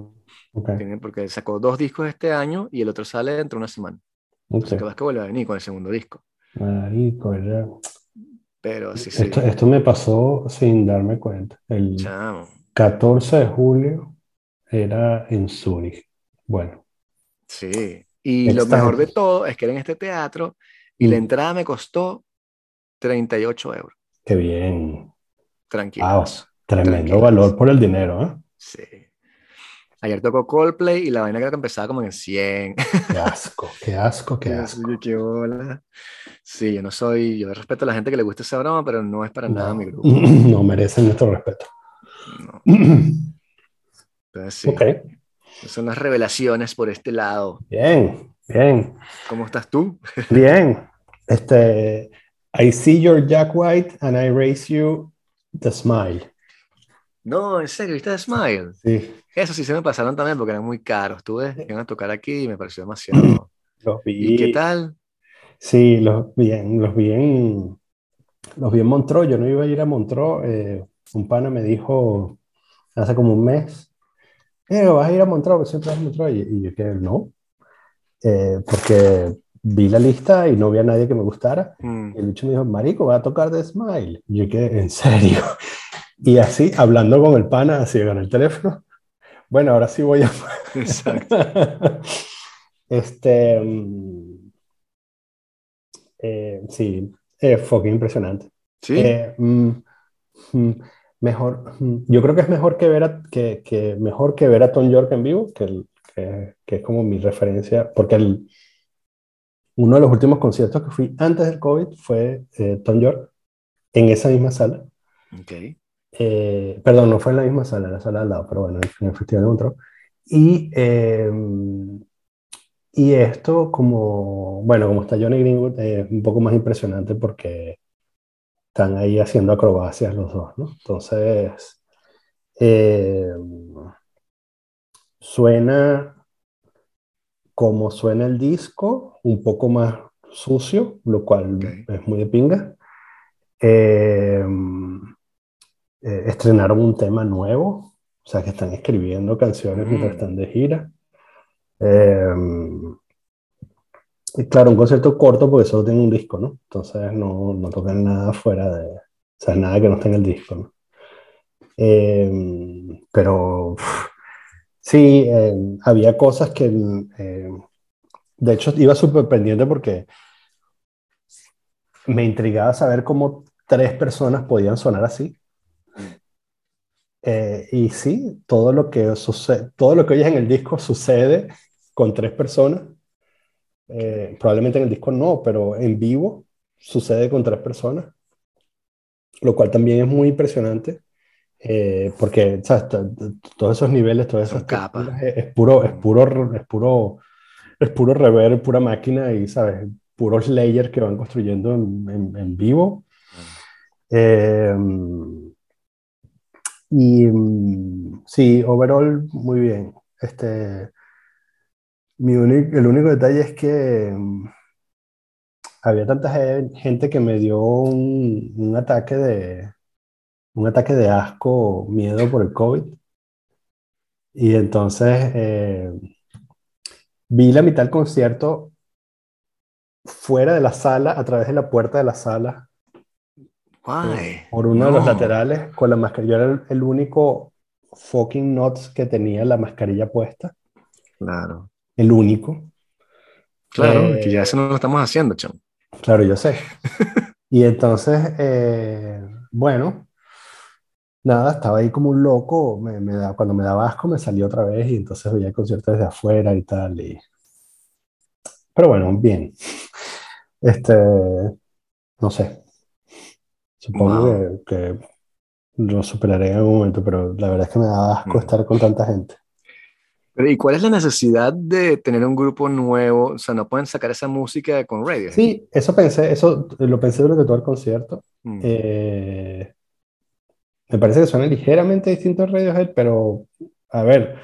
Tiene, porque sacó dos discos este año y el otro sale dentro de una semana. ok. Así que vas que vuelve a venir con el segundo disco. Marico, ya. Pero sí, sí. Esto, esto me pasó sin darme cuenta. El Chamo. 14 de julio era en Zúrich. Bueno, Sí. Y lo mejor de todo es que era en este teatro y la Mm. entrada me costó 38 euros. qué bien. Tranquilo. Tremendo Tranquilos. valor por el dinero, ¿eh? Sí. Ayer tocó Coldplay y la vaina creo que empezaba como en 100. Qué asco, qué asco, qué asco. qué bola. Sí, yo no soy, yo respeto a la gente que le gusta esa broma, pero no es para nada mi grupo. no merecen nuestro respeto. No. Entonces sí, Ok, son las revelaciones por este lado. bien, bien, ¿Cómo estás tú? bien. Este, I see your Jack White and I raise you the smile. No, en serio, ¿viste Smile? Sí, Eso sí se me pasaron también porque eran muy caros. Tuve que iban a tocar aquí y me pareció demasiado. los ¿Y qué vi. tal? Sí, los vi en, los vi en, los vi en Montreux. Yo no iba a ir a Montreux. eh, un pana me dijo hace como un mes, eh, vas a ir a Montreux, siempre vas a Montreux. Y, y yo que no, Eh, porque vi la lista y no vi a nadie que me gustara. Mm, Y el bicho me dijo, marico, va a tocar The Smile. Y yo que, ¿en serio? Y así, hablando con el pana, así con el teléfono. Bueno, ahora sí voy a... exacto. Este, mm, eh, sí, es fucking impresionante. Sí, Eh, mm, mm, mejor, mm, yo creo que es mejor que ver a, que, que mejor que ver a Tom York en vivo, que, el- que, que es como mi referencia, porque el, uno de los últimos conciertos que fui antes del COVID fue eh, Tom York en esa misma sala. ok. Eh, perdón, no fue en la misma sala, en la sala al lado, pero bueno, en el Festival de Montreux. Y, eh, y esto, como, bueno, como está Johnny Greenwood, es un poco más impresionante porque están ahí haciendo acrobacias los dos, ¿no? Entonces, eh, suena como suena el disco, un poco más sucio, lo cual es muy de pinga. Eh, eh, estrenaron un tema nuevo, o sea que están escribiendo canciones mientras Mm. están de gira. Eh, y claro, un concierto corto porque solo tienen un disco, ¿no? Entonces no, no tocan nada fuera de, o sea, nada que no esté en el disco, ¿no? Eh, pero sí, eh, había cosas que, eh, de hecho, iba súper pendiente porque me intrigaba saber cómo tres personas podían sonar así. Eh, y sí, todo lo que sucede, todo lo que oyes en el disco sucede con tres personas. Eh, probablemente en el disco no, pero en vivo sucede con tres personas, lo cual también es muy impresionante, eh, porque ¿sabes? Todos esos niveles, todas esas capas. texturas, es, es puro, es puro, es puro, es puro reverb, pura máquina y, ¿sabes? puros layers que van construyendo en, en, vivo. Eh, y mm, sí, overall, muy bien. Este, mi el único detalle es que mm, había tanta gente que me dio un, ataque de un ataque de asco, miedo por el COVID. Y entonces eh, vi la mitad del concierto fuera de la sala, a través de la puerta de la sala. Why? Por uno de los laterales, con la mascarilla. Yo era el, único fucking nuts que tenía la mascarilla puesta. Claro. El único. Claro, que ya eso no lo estamos haciendo, chamo. Claro, yo sé. y entonces, eh, bueno, nada, estaba ahí como un loco. Me, me da, cuando me daba asco, me salí otra vez y entonces veía el concierto desde afuera y tal. Y... Pero bueno, bien. Este, no sé. Supongo que, lo superaré en algún momento, pero la verdad es que me da asco mm. estar con tanta gente. ¿y cuál es la necesidad de tener un grupo nuevo? O sea, ¿no pueden sacar esa música con radio? Sí, eso pensé, eso lo pensé durante todo el concierto. Mm. Eh, me parece que suena ligeramente distinto a Radiohead, pero a ver,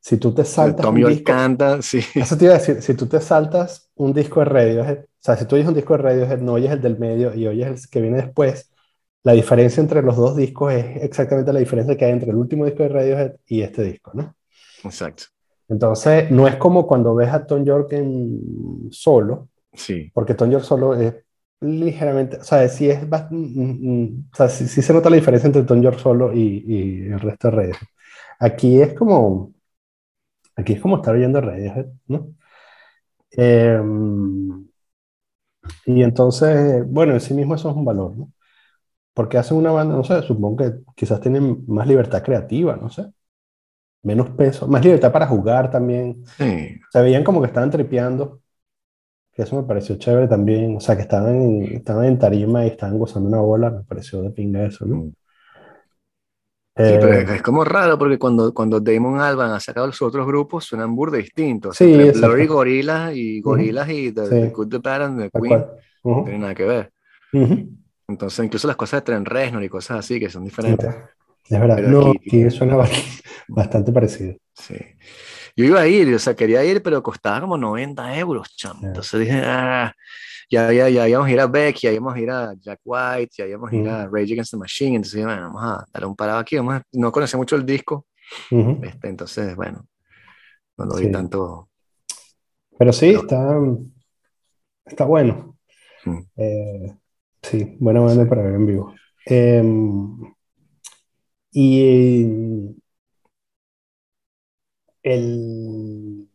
si tú te saltas. Tommy disco, canta, sí. Eso te iba a decir, si tú te saltas un disco de Radiohead, o sea, si tú oyes un disco de Radiohead, no oyes el del medio y oyes el que viene después, la diferencia entre los dos discos es exactamente la diferencia que hay entre el último disco de Radiohead y este disco, ¿no? Exacto. Entonces, no es como cuando ves a Tom York en solo, sí. porque Tom York solo es ligeramente, o sea, sí, es, mm, mm, mm, o sea, sí, se nota la diferencia entre Tom York solo y, y el resto de Radiohead. Aquí es como, aquí es como estar oyendo Radiohead, ¿no? Em, y entonces, bueno, en sí mismo eso es un valor, ¿no? Porque hacen una banda, no sé, supongo que quizás tienen más libertad creativa, no sé. Menos peso, más libertad para jugar también. Sí. Se veían como que estaban tripeando, que eso me pareció chévere también. O sea, que estaban en, estaban en tarima y estaban gozando una bola, me pareció de pinga eso, ¿no? Sí, pero eh, es como raro porque cuando, cuando Damon Alban ha sacado los otros grupos suenan burde distintos. Sí, Blurry Gorillas y Gorillas y The, Good, The Bad and The Queen no tienen nada que ver. Entonces, incluso las cosas de Trent Reznor y cosas así que son diferentes. Es verdad, no, aquí, suena bastante parecido. Sí. Yo iba a ir, o sea, quería ir, pero costaba como 90 euros, chamo. Entonces dije, ah, ya, ya, ya íbamos a ir a Beck, ya íbamos a ir a Jack White, ya íbamos a ir a Rage Against the Machine, entonces bueno, vamos a darle un parado aquí, vamos no conocía mucho el disco, este, entonces bueno, no lo vi tanto. Pero sí, está, está bueno. Eh, sí, buena banda para ver en vivo. Em, y el,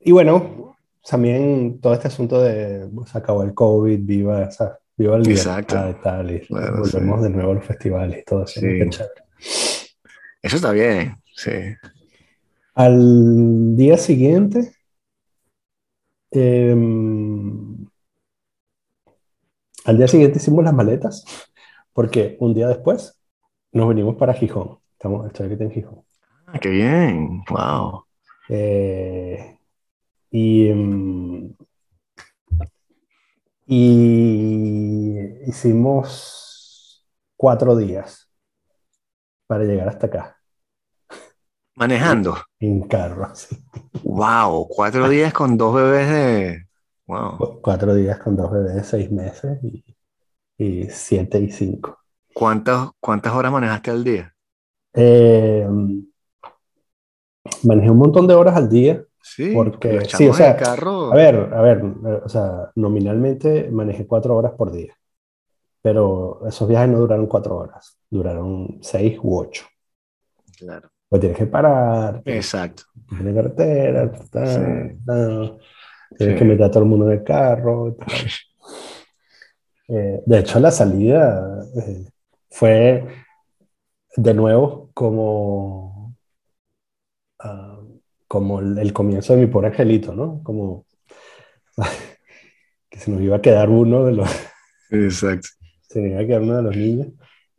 y bueno, también todo este asunto de se acabó el COVID, viva, esa, viva el Exacto. y tal, y volvemos de nuevo a los festivales y todo eso. Eso está bien, sí. Al día siguiente, em, al día siguiente hicimos las maletas, porque un día después nos venimos para Gijón. Estamos, estoy aquí en Gijón. Ah, qué bien, wow. Eh, y, mm, y hicimos cuatro días para llegar hasta acá. Manejando. En carro, sí. Wow, cuatro días con dos bebés de... Wow. Cuatro días con dos bebés seis meses y, y siete y cinco. ¿Cuántas, ¿Cuántas horas manejaste al día? Eh, manejé un montón de horas al día. Sí, porque sí, o sea, a ver, a ver, o sea, nominalmente manejé cuatro horas por día, pero esos viajes no duraron cuatro horas, duraron seis u ocho. Claro. Pues tienes que parar. Exacto. Tienes carretera, tienes que meter a todo el mundo en el carro. Eh, de hecho, la salida eh, fue de nuevo como ah, como el, comienzo de mi pobre angelito, ¿no? Como que se nos iba a quedar uno de los... Exacto. Se nos iba a quedar uno de los niños.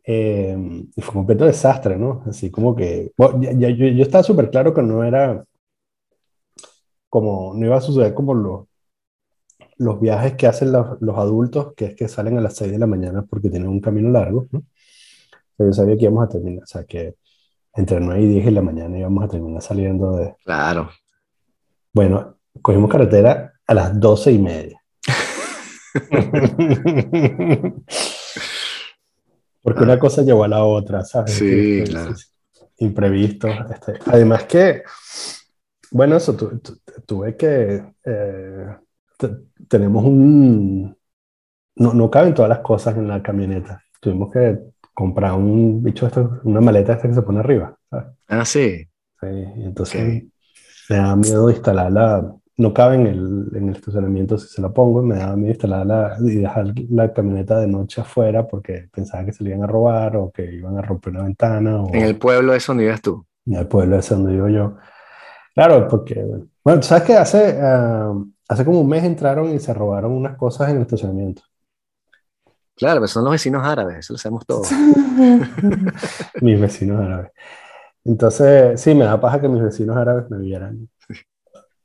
Eh, y fue un completo desastre, ¿no? Así como que... Bueno, yo, yo, estaba súper claro que no era como... No iba a suceder como lo, los viajes que hacen los, los adultos, que es que salen a las 6 de la mañana porque tienen un camino largo, ¿no? Pero yo sabía que íbamos a terminar, o sea, que entre 9 y 10 de la mañana íbamos a terminar saliendo de... Claro. Bueno, cogimos carretera a las 12 y media. Porque una cosa llevó a la otra, ¿sabes? Sí, claro. Imprevisto. este. Además que, bueno, eso, tu- tu- tuve que, eh, te- tenemos un, no, no caben todas las cosas en la camioneta. Tuvimos que comprar un bicho, esto, una maleta esta que se pone arriba, ¿sabes? Ah, sí. Sí, y entonces Ok. me da miedo instalarla, no cabe en el, en el estacionamiento si se la pongo, me da miedo instalarla y dejar la camioneta de noche afuera porque pensaba que se le iban a robar o que iban a romper una ventana o En el pueblo es donde vives tú. en el pueblo ese donde vivo yo. Claro, porque, bueno, bueno, tú sabes que hace, ah, hace como un mes entraron y se robaron unas cosas en el estacionamiento. Claro, pero son los vecinos árabes, eso lo sabemos todos. mis vecinos árabes. Entonces, sí, me da paja que mis vecinos árabes me vieran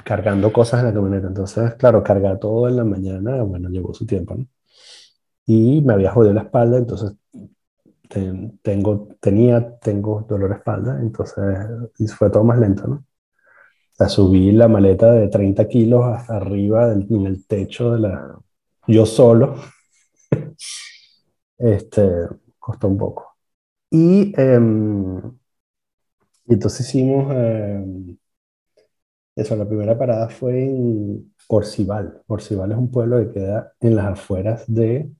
cargando cosas en la camioneta. Entonces, claro, cargar todo en la mañana, bueno, llevó su tiempo, ¿no? Y me había jodido la espalda, entonces ten- tengo, tenía, tengo dolor de espalda, entonces y fue todo más lento, ¿no? Sea, subí la maleta de 30 kilos hasta arriba del, en el techo de la... Yo solo. Este, costó un poco. Y, em, y entonces hicimos em, eso, la primera parada fue en Orcival. Orcival es un pueblo que queda en las afueras de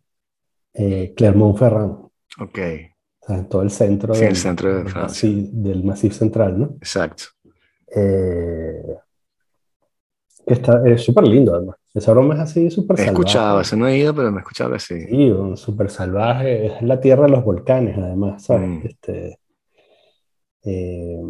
eh, Clermont-Ferrand, Ok, o sea, en todo el centro Sí, el del, centro de Francia. macizo- del Massif Central, ¿no? exacto. Eh, está, es súper lindo, además. Esa broma es así, súper He escuchado, salvaje. eso no he ido, pero me he escuchado que sí. Sí, un súper salvaje. Es la tierra de los volcanes, además, ¿sabes? Mm. Este, eh,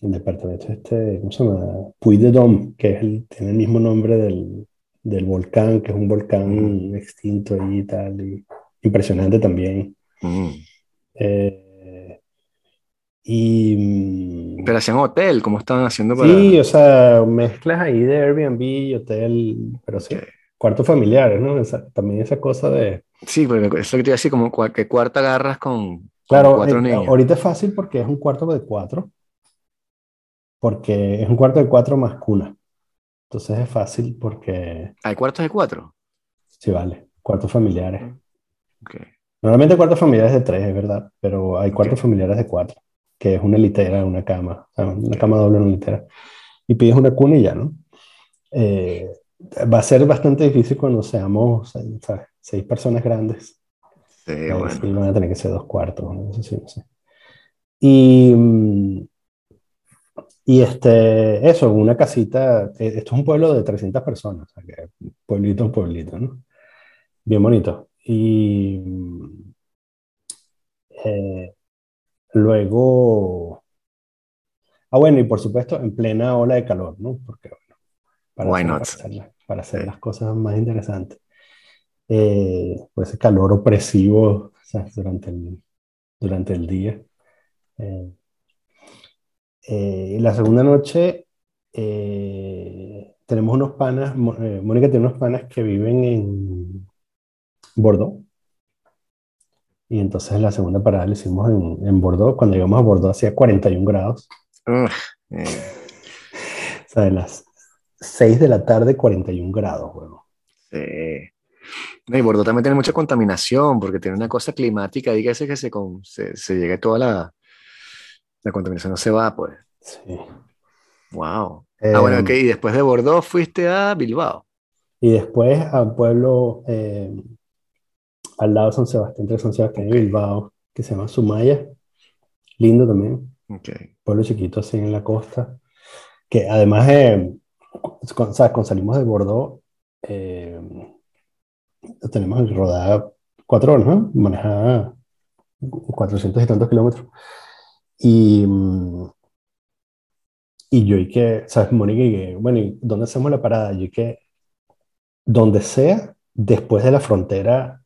el departamento este, ¿cómo se llama? Puy de Dôme, que es el- tiene el mismo nombre del, del volcán, que es un volcán extinto ahí y tal, y impresionante también. Mm. Eh, y mm, Pero hacían hotel, ¿cómo estaban haciendo para...? sí, o sea, mezclas ahí de Airbnb hotel, pero sí, Ok. cuartos familiares, ¿no? Esa- también esa cosa de... Sí, porque eso es lo que te iba a decir, como que cuarta agarras con, con Claro, cuatro eh, niños. ahorita es fácil porque es un cuarto de cuatro, porque es un cuarto de cuatro más cuna. Entonces es fácil porque, ¿Hay cuartos de cuatro? sí, vale, cuartos familiares. Ok. Normalmente cuartos familiares de tres, es verdad, pero hay cuartos Ok. familiares de cuatro, que es una litera, una cama, o sea, una cama doble, una litera. Y pides una cuna y ya, ¿no? Eh, va a ser bastante difícil cuando seamos, ¿sabes? Seis personas grandes. Sí, Eh, bueno. sí, van a tener que ser dos cuartos, no sé si, no sé. Y, y este, eso, una casita, eh, esto es un pueblo de 300 personas, o sea que pueblito, pueblito, ¿no? Bien bonito. Y eh, luego, ah, bueno, y por supuesto, en plena ola de calor, ¿no? Porque, bueno, para Why hacer, not? para hacer las- para hacer las cosas más interesantes. Eh, pues ese calor opresivo, ¿sabes? Durante el, durante el día. Eh, eh, la segunda noche eh, tenemos unos panas, eh, Mónica tiene unos panas que viven en Bordeaux. Y entonces la segunda parada la hicimos en, en Bordeaux. Cuando llegamos a Bordeaux hacía 41 grados. Ugh, eh, O sea, de las 6 de la tarde, 41 grados, bueno. sí. Y Bordeaux también tiene mucha contaminación, porque tiene una cosa climática ahí que se, con- se, se llegue toda la, la contaminación, no se va, pues. Sí. Wow. Eh, ah, bueno, ok, y después de Bordeaux fuiste a Bilbao. Y después a un pueblo eh, al lado de San Sebastián, entre San Sebastián y. Bilbao, que se llama Sumaya. Lindo también. Ok. Pueblo chiquito así en la costa. Que además, eh, con- sea, cuando salimos de Bordeaux, eh, tenemos rodar cuatro horas, ¿no? Manejar 400 y tantos kilómetros. Y, mm, y yo y que, ¿sabes? Mónica y que, bueno, ¿y dónde hacemos la parada? Yo y que, donde sea, después de la frontera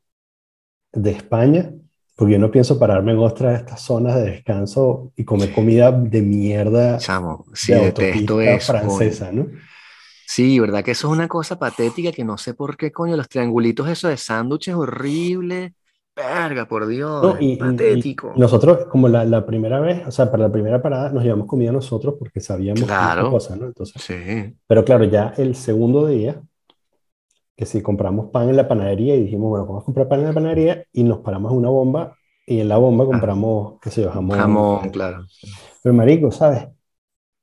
de España, porque yo no pienso pararme en otra de estas zonas de descanso y comer comida de mierda Chamo, sí, de detesto eso. coño. francesa, ¿no? Sí, ¿verdad? Que eso es una cosa patética que no sé por qué, coño, los triangulitos, eso de sándwiches horrible. Verga, por Dios, No, es y, y- y patético. nosotros, como la, la primera vez, o sea, para la primera parada, nos llevamos comida nosotros porque sabíamos que Claro. cosa, ¿no? Entonces, Sí, pero claro, ya el segundo día, que si compramos pan en la panadería y dijimos, bueno, vamos a comprar pan en la panadería y nos paramos en una bomba y en la bomba compramos, qué sé yo, jamón. jamón, claro. Pero marico, ¿sabes?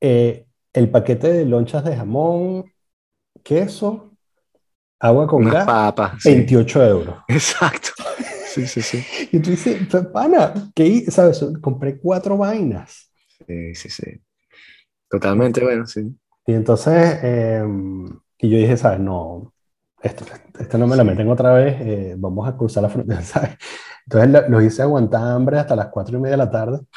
Eh, el paquete de lonchas de jamón, queso, agua con Unas gas, papas. sí. 28 euros. Exacto. Sí, sí, sí. Y tú dices, "Pa- pana, ¿qué hi-?" ¿Sabes? Compré cuatro vainas. Sí, sí, sí. Totalmente, bueno, sí. Y entonces, eh, y yo dije, ¿sabes? No, esto, esto no me la meten otra vez, eh, vamos a cruzar la frontera, ¿sabes? Entonces lo- los hice aguantar hambre hasta las cuatro y media de la tarde.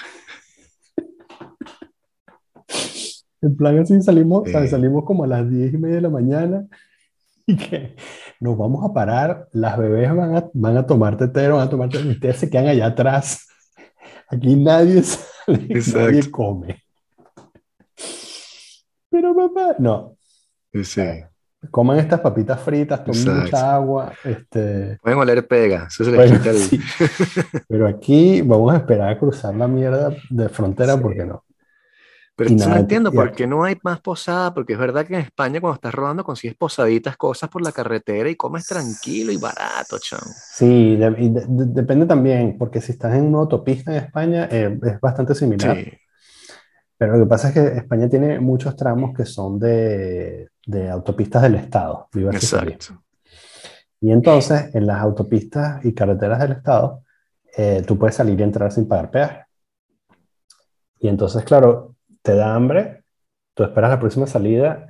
En plan así salimos, ¿sabes? Sí. Salimos como a las diez y media de la mañana y que nos vamos a parar, las bebés van a, van a tomar tetero, van a tomar tetero, y ustedes se quedan allá atrás. Aquí nadie sale, nadie come. Pero papá, no, Sí, sí. Coman estas papitas fritas, tomen Exacto. mucha agua, este, Pueden oler pega, eso se les Bueno, quita el... sí. pero aquí vamos a esperar a cruzar la mierda de frontera Sí. porque no. Pero Y no entiendo por qué no hay más posada, porque es verdad que en España cuando estás rodando consigues posaditas, cosas por la carretera y comes tranquilo y barato, chamo. Sí, de- y de- de- depende también, porque si estás en una autopista en España eh, es bastante similar, Sí, pero lo que pasa es que España tiene muchos tramos que son de, de autopistas del Estado, exacto. Y entonces en las autopistas y carreteras del Estado eh, tú puedes salir y entrar sin pagar peaje. Y entonces, claro, te da hambre, tú esperas la próxima salida,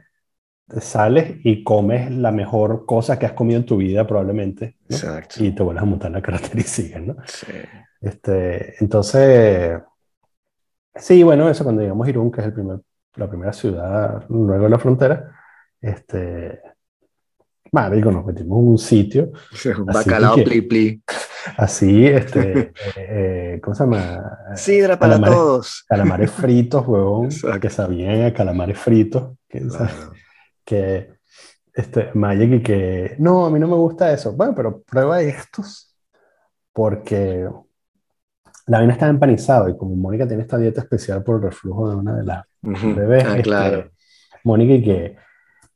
sales y comes la mejor cosa que has comido en tu vida probablemente, ¿no? Exacto. Y te vuelves a montar en la carretera y sigues, ¿no? Sí. Este, entonces, sí, bueno, eso cuando llegamos a Irún, que es el primer, la primera ciudad luego de la frontera, este, bueno, digo, nos metimos en un sitio Un Bacalao que- pli pli. así, este, eh, eh, ¿cómo se llama? Sidra para Calamares, todos. calamares fritos, huevón, Exacto. que sabían a calamares fritos, que, Claro. que este, Magic y que, no, a mí no me gusta eso. Bueno, pero prueba estos, porque la vaina está empanizado y como Mónica tiene esta dieta especial por el reflujo de una de las bebés, Ah, este, claro. Mónica y que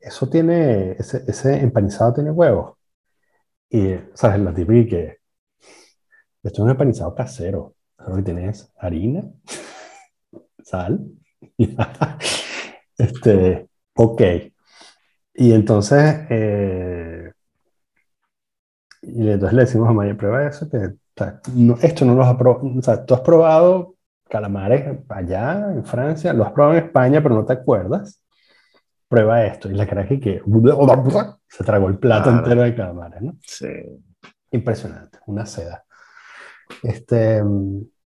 eso tiene, ese, ese empanizado tiene huevos. Y, ¿sabes? La típica que esto es un empanizado casero. Lo que tiene es harina, sal. este, ok. Y entonces, eh, y entonces le decimos a Maya, prueba eso, que o sea, no- esto no lo has probado, o sea, tú has probado calamares allá en Francia, lo has probado en España, pero no te acuerdas. Prueba esto. Y la cara que, que se tragó el plato entero de calamares, ¿no? Sí. Impresionante, una seda. Este,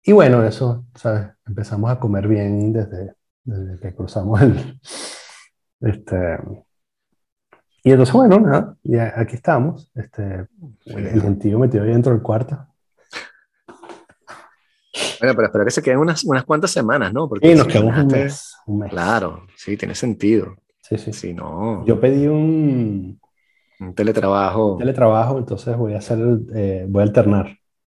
y bueno, eso, ¿sabes? Empezamos a comer bien desde, desde que cruzamos el... Este, y entonces, bueno, nada, ya aquí estamos. Este, el gentío metido ahí dentro del cuarto. Bueno, pero espero que se queden unas, unas cuantas semanas, ¿no? Porque Y nos si quedamos un mes. Un mes. Claro, sí, tiene sentido. Sí, sí. Si no, Yo pedí un un teletrabajo. teletrabajo, entonces voy a hacer, eh, voy a alternar.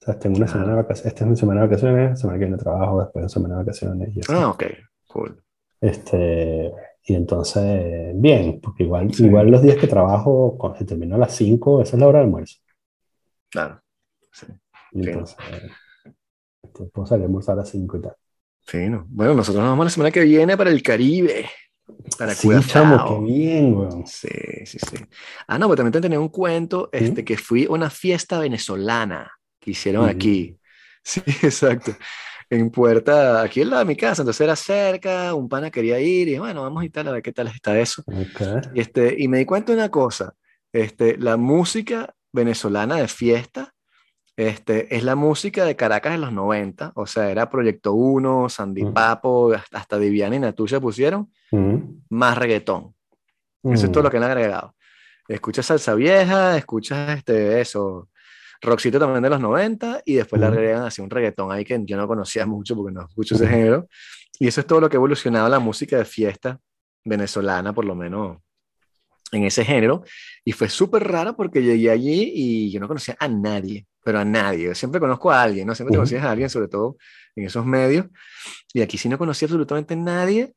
O sea, tengo una Ah. semana de vacaciones, esta es mi semana de vacaciones, semana que viene trabajo, después una semana de vacaciones y. Ah, ok, cool. Este, y entonces, bien, porque igual, Sí. igual los días que trabajo, cuando se termina a las 5, esa es la hora de almuerzo. Claro. Sí, Sí. Este, puedo salir a almorzar a las 5 y tal. fino. Bueno, nosotros nos vamos la semana que viene para el Caribe. Para Sí, chamo, qué bien, weón. Sí, sí, sí. Ah, no, pues también te tenía un cuento, ¿Sí? este, que fui a una fiesta venezolana que hicieron Mm. aquí. Sí, exacto. En Puerta, aquí al lado de mi casa, entonces era cerca, un pana quería ir, y bueno, vamos y tal, a ver qué tal está eso. Ok. Y, este, y me di cuenta de una cosa, este, la música venezolana de fiesta este, es la música de Caracas de los 90, o sea, era Proyecto 1, Sandy Mm. Papo, hasta, hasta Diviana y Natucha pusieron, Mm, más reggaetón. Eso es todo mm. lo que han agregado. Escuchas salsa vieja, escuchas este, eso, rockcito también de los 90 y después le agregan así un reggaetón ahí que yo no conocía mucho porque no escucho ese género. Y eso es todo lo que ha evolucionado la música de fiesta venezolana, por lo menos en ese género. Y fue súper raro porque llegué allí y yo no conocía a nadie, pero a nadie. Yo siempre conozco a alguien, ¿no? Siempre te conocías a alguien, sobre todo en esos medios. Y aquí sí no conocía absolutamente a nadie.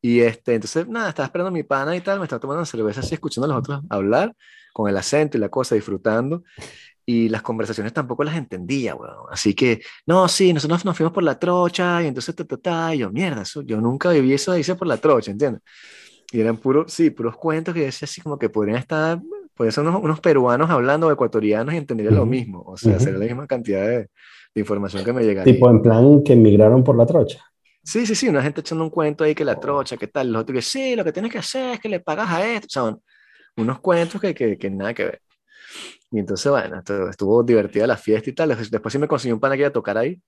Y este, entonces, nada, estaba esperando a mi pana y tal, me estaba tomando una cerveza así, escuchando a los otros hablar, con el acento y la cosa, disfrutando. Y las conversaciones tampoco las entendía, weón. Así que, no, sí, nosotros nos fuimos por la trocha y entonces, ta, ta, ta, y yo, mierda, eso, yo nunca viví eso de irse por la trocha, ¿entiendes? Y eran puros, sí, puros cuentos que decía así como que podrían estar, podrían ser unos, unos peruanos hablando, ecuatorianos y entenderían lo mismo, o sea, Ujú. sería la misma cantidad de, de información que me llegaría. Tipo en plan que emigraron por la trocha. Sí, sí, sí, una gente echando un cuento ahí que la trocha, que tal, los otros que sí, lo que tienes que hacer es que le pagas a esto, o sea, un- unos cuentos que, que, que nada que ver. Y entonces, bueno, estu- estuvo divertida la fiesta y tal. Después, después sí me consiguió un pana que iba a tocar ahí,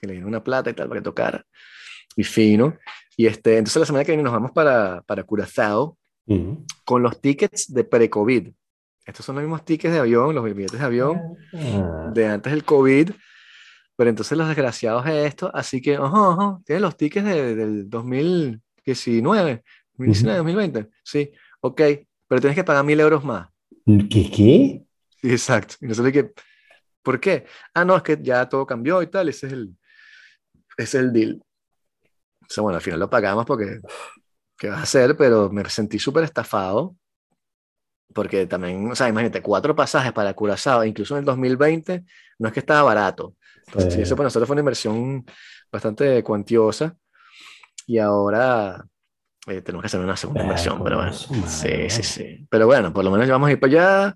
que le dieron una plata y tal para que tocara. Y fino. Y este, entonces la semana que viene nos vamos para, para Curazao Ujú. con los tickets de pre-COVID. Estos son los mismos tickets de avión, los billetes de avión Ah, de antes del COVID. Pero entonces los desgraciados de esto, así que, ajá, tienen los tickets de- del 2019, 2019, 2020. Sí, ok, pero tienes que pagar mil euros más. ¿Qué? ¿Qué? Exacto. Y nosotros que, ¿por qué? Ah, no, es que ya todo cambió y tal, ese es el, ese es el deal. O sea, bueno, al final lo pagamos porque, ¿qué vas a hacer? Pero me sentí súper estafado porque también, o sea, imagínate, cuatro pasajes para Curazao, incluso en el 2020, no es que estaba barato. Entonces, Sí. eso para nosotros fue una inversión bastante cuantiosa y ahora eh, tenemos que hacer una segunda inversión, pero bueno, sí, sí, sí. Pero bueno, por lo menos vamos a ir para allá,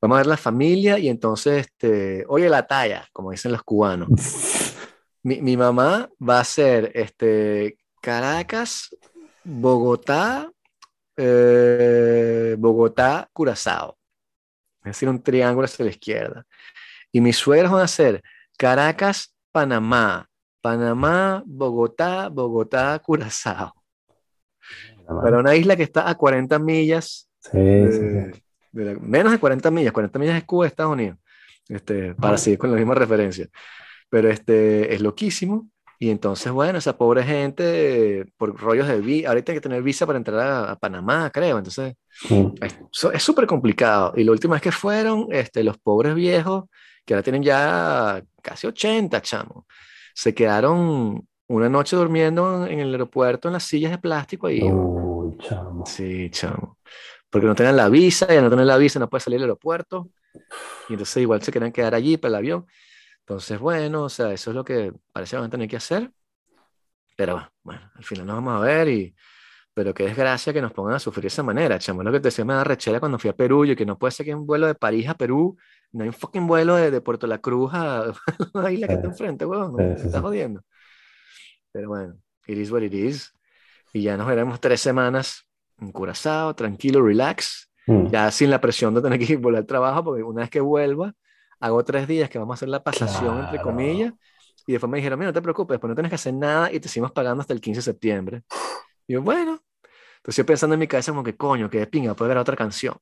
vamos a ver la familia y entonces, este, oye, la talla, como dicen los cubanos. Mi, mi mamá va a ser este, Caracas, Bogotá, eh, Bogotá, Curazao. Es decir, un triángulo hacia la izquierda. Y mis suegros van a ser Caracas, Panamá, Panamá, Bogotá, Bogotá, Curazao. Para una isla que está a 40 millas, Sí, sí, de- sí. de la- menos de 40 millas, 40 millas es Cuba, Estados Unidos, este, para seguir con la misma referencia. Pero este, es loquísimo. Y entonces, bueno, esa pobre gente, por rollos de visa, ahorita hay que tener visa para entrar a, a Panamá, creo. Entonces, Mm. es súper complicado. Y la última vez que fueron, este, los pobres viejos, que ahora tienen ya casi 80, chamo, se quedaron una noche durmiendo en, el aeropuerto en las sillas de plástico ahí. Uy, chamo. Sí, chamo. Porque no tenían la visa, y al no tener la visa no puede salir del aeropuerto. Y entonces igual se querían quedar allí para el avión. Entonces, bueno, o sea, eso es lo que parece que van a tener que hacer. Pero bueno, al final nos vamos a ver y... Pero qué desgracia que nos pongan a sufrir de esa manera, chamo. Lo que te decía me da rechera cuando fui a Perú, y que no puede ser que un vuelo de París a Perú, no hay un fucking vuelo de, de Puerto La Cruz a la isla que está enfrente, weón. Me estás jodiendo. Pero bueno, it is what it is. Y ya nos veremos tres semanas en Curazao, tranquilo, relax, Mm. ya sin la presión de tener que volver al trabajo, porque una vez que vuelva, hago tres días que vamos a hacer la pasación, entre Claro. comillas, y después me dijeron, mira, no te preocupes, después no tienes que hacer nada y te seguimos pagando hasta el 15 de septiembre. Y yo, bueno, entonces yo pensando en mi cabeza como que coño, que de pinga, puede haber otra canción.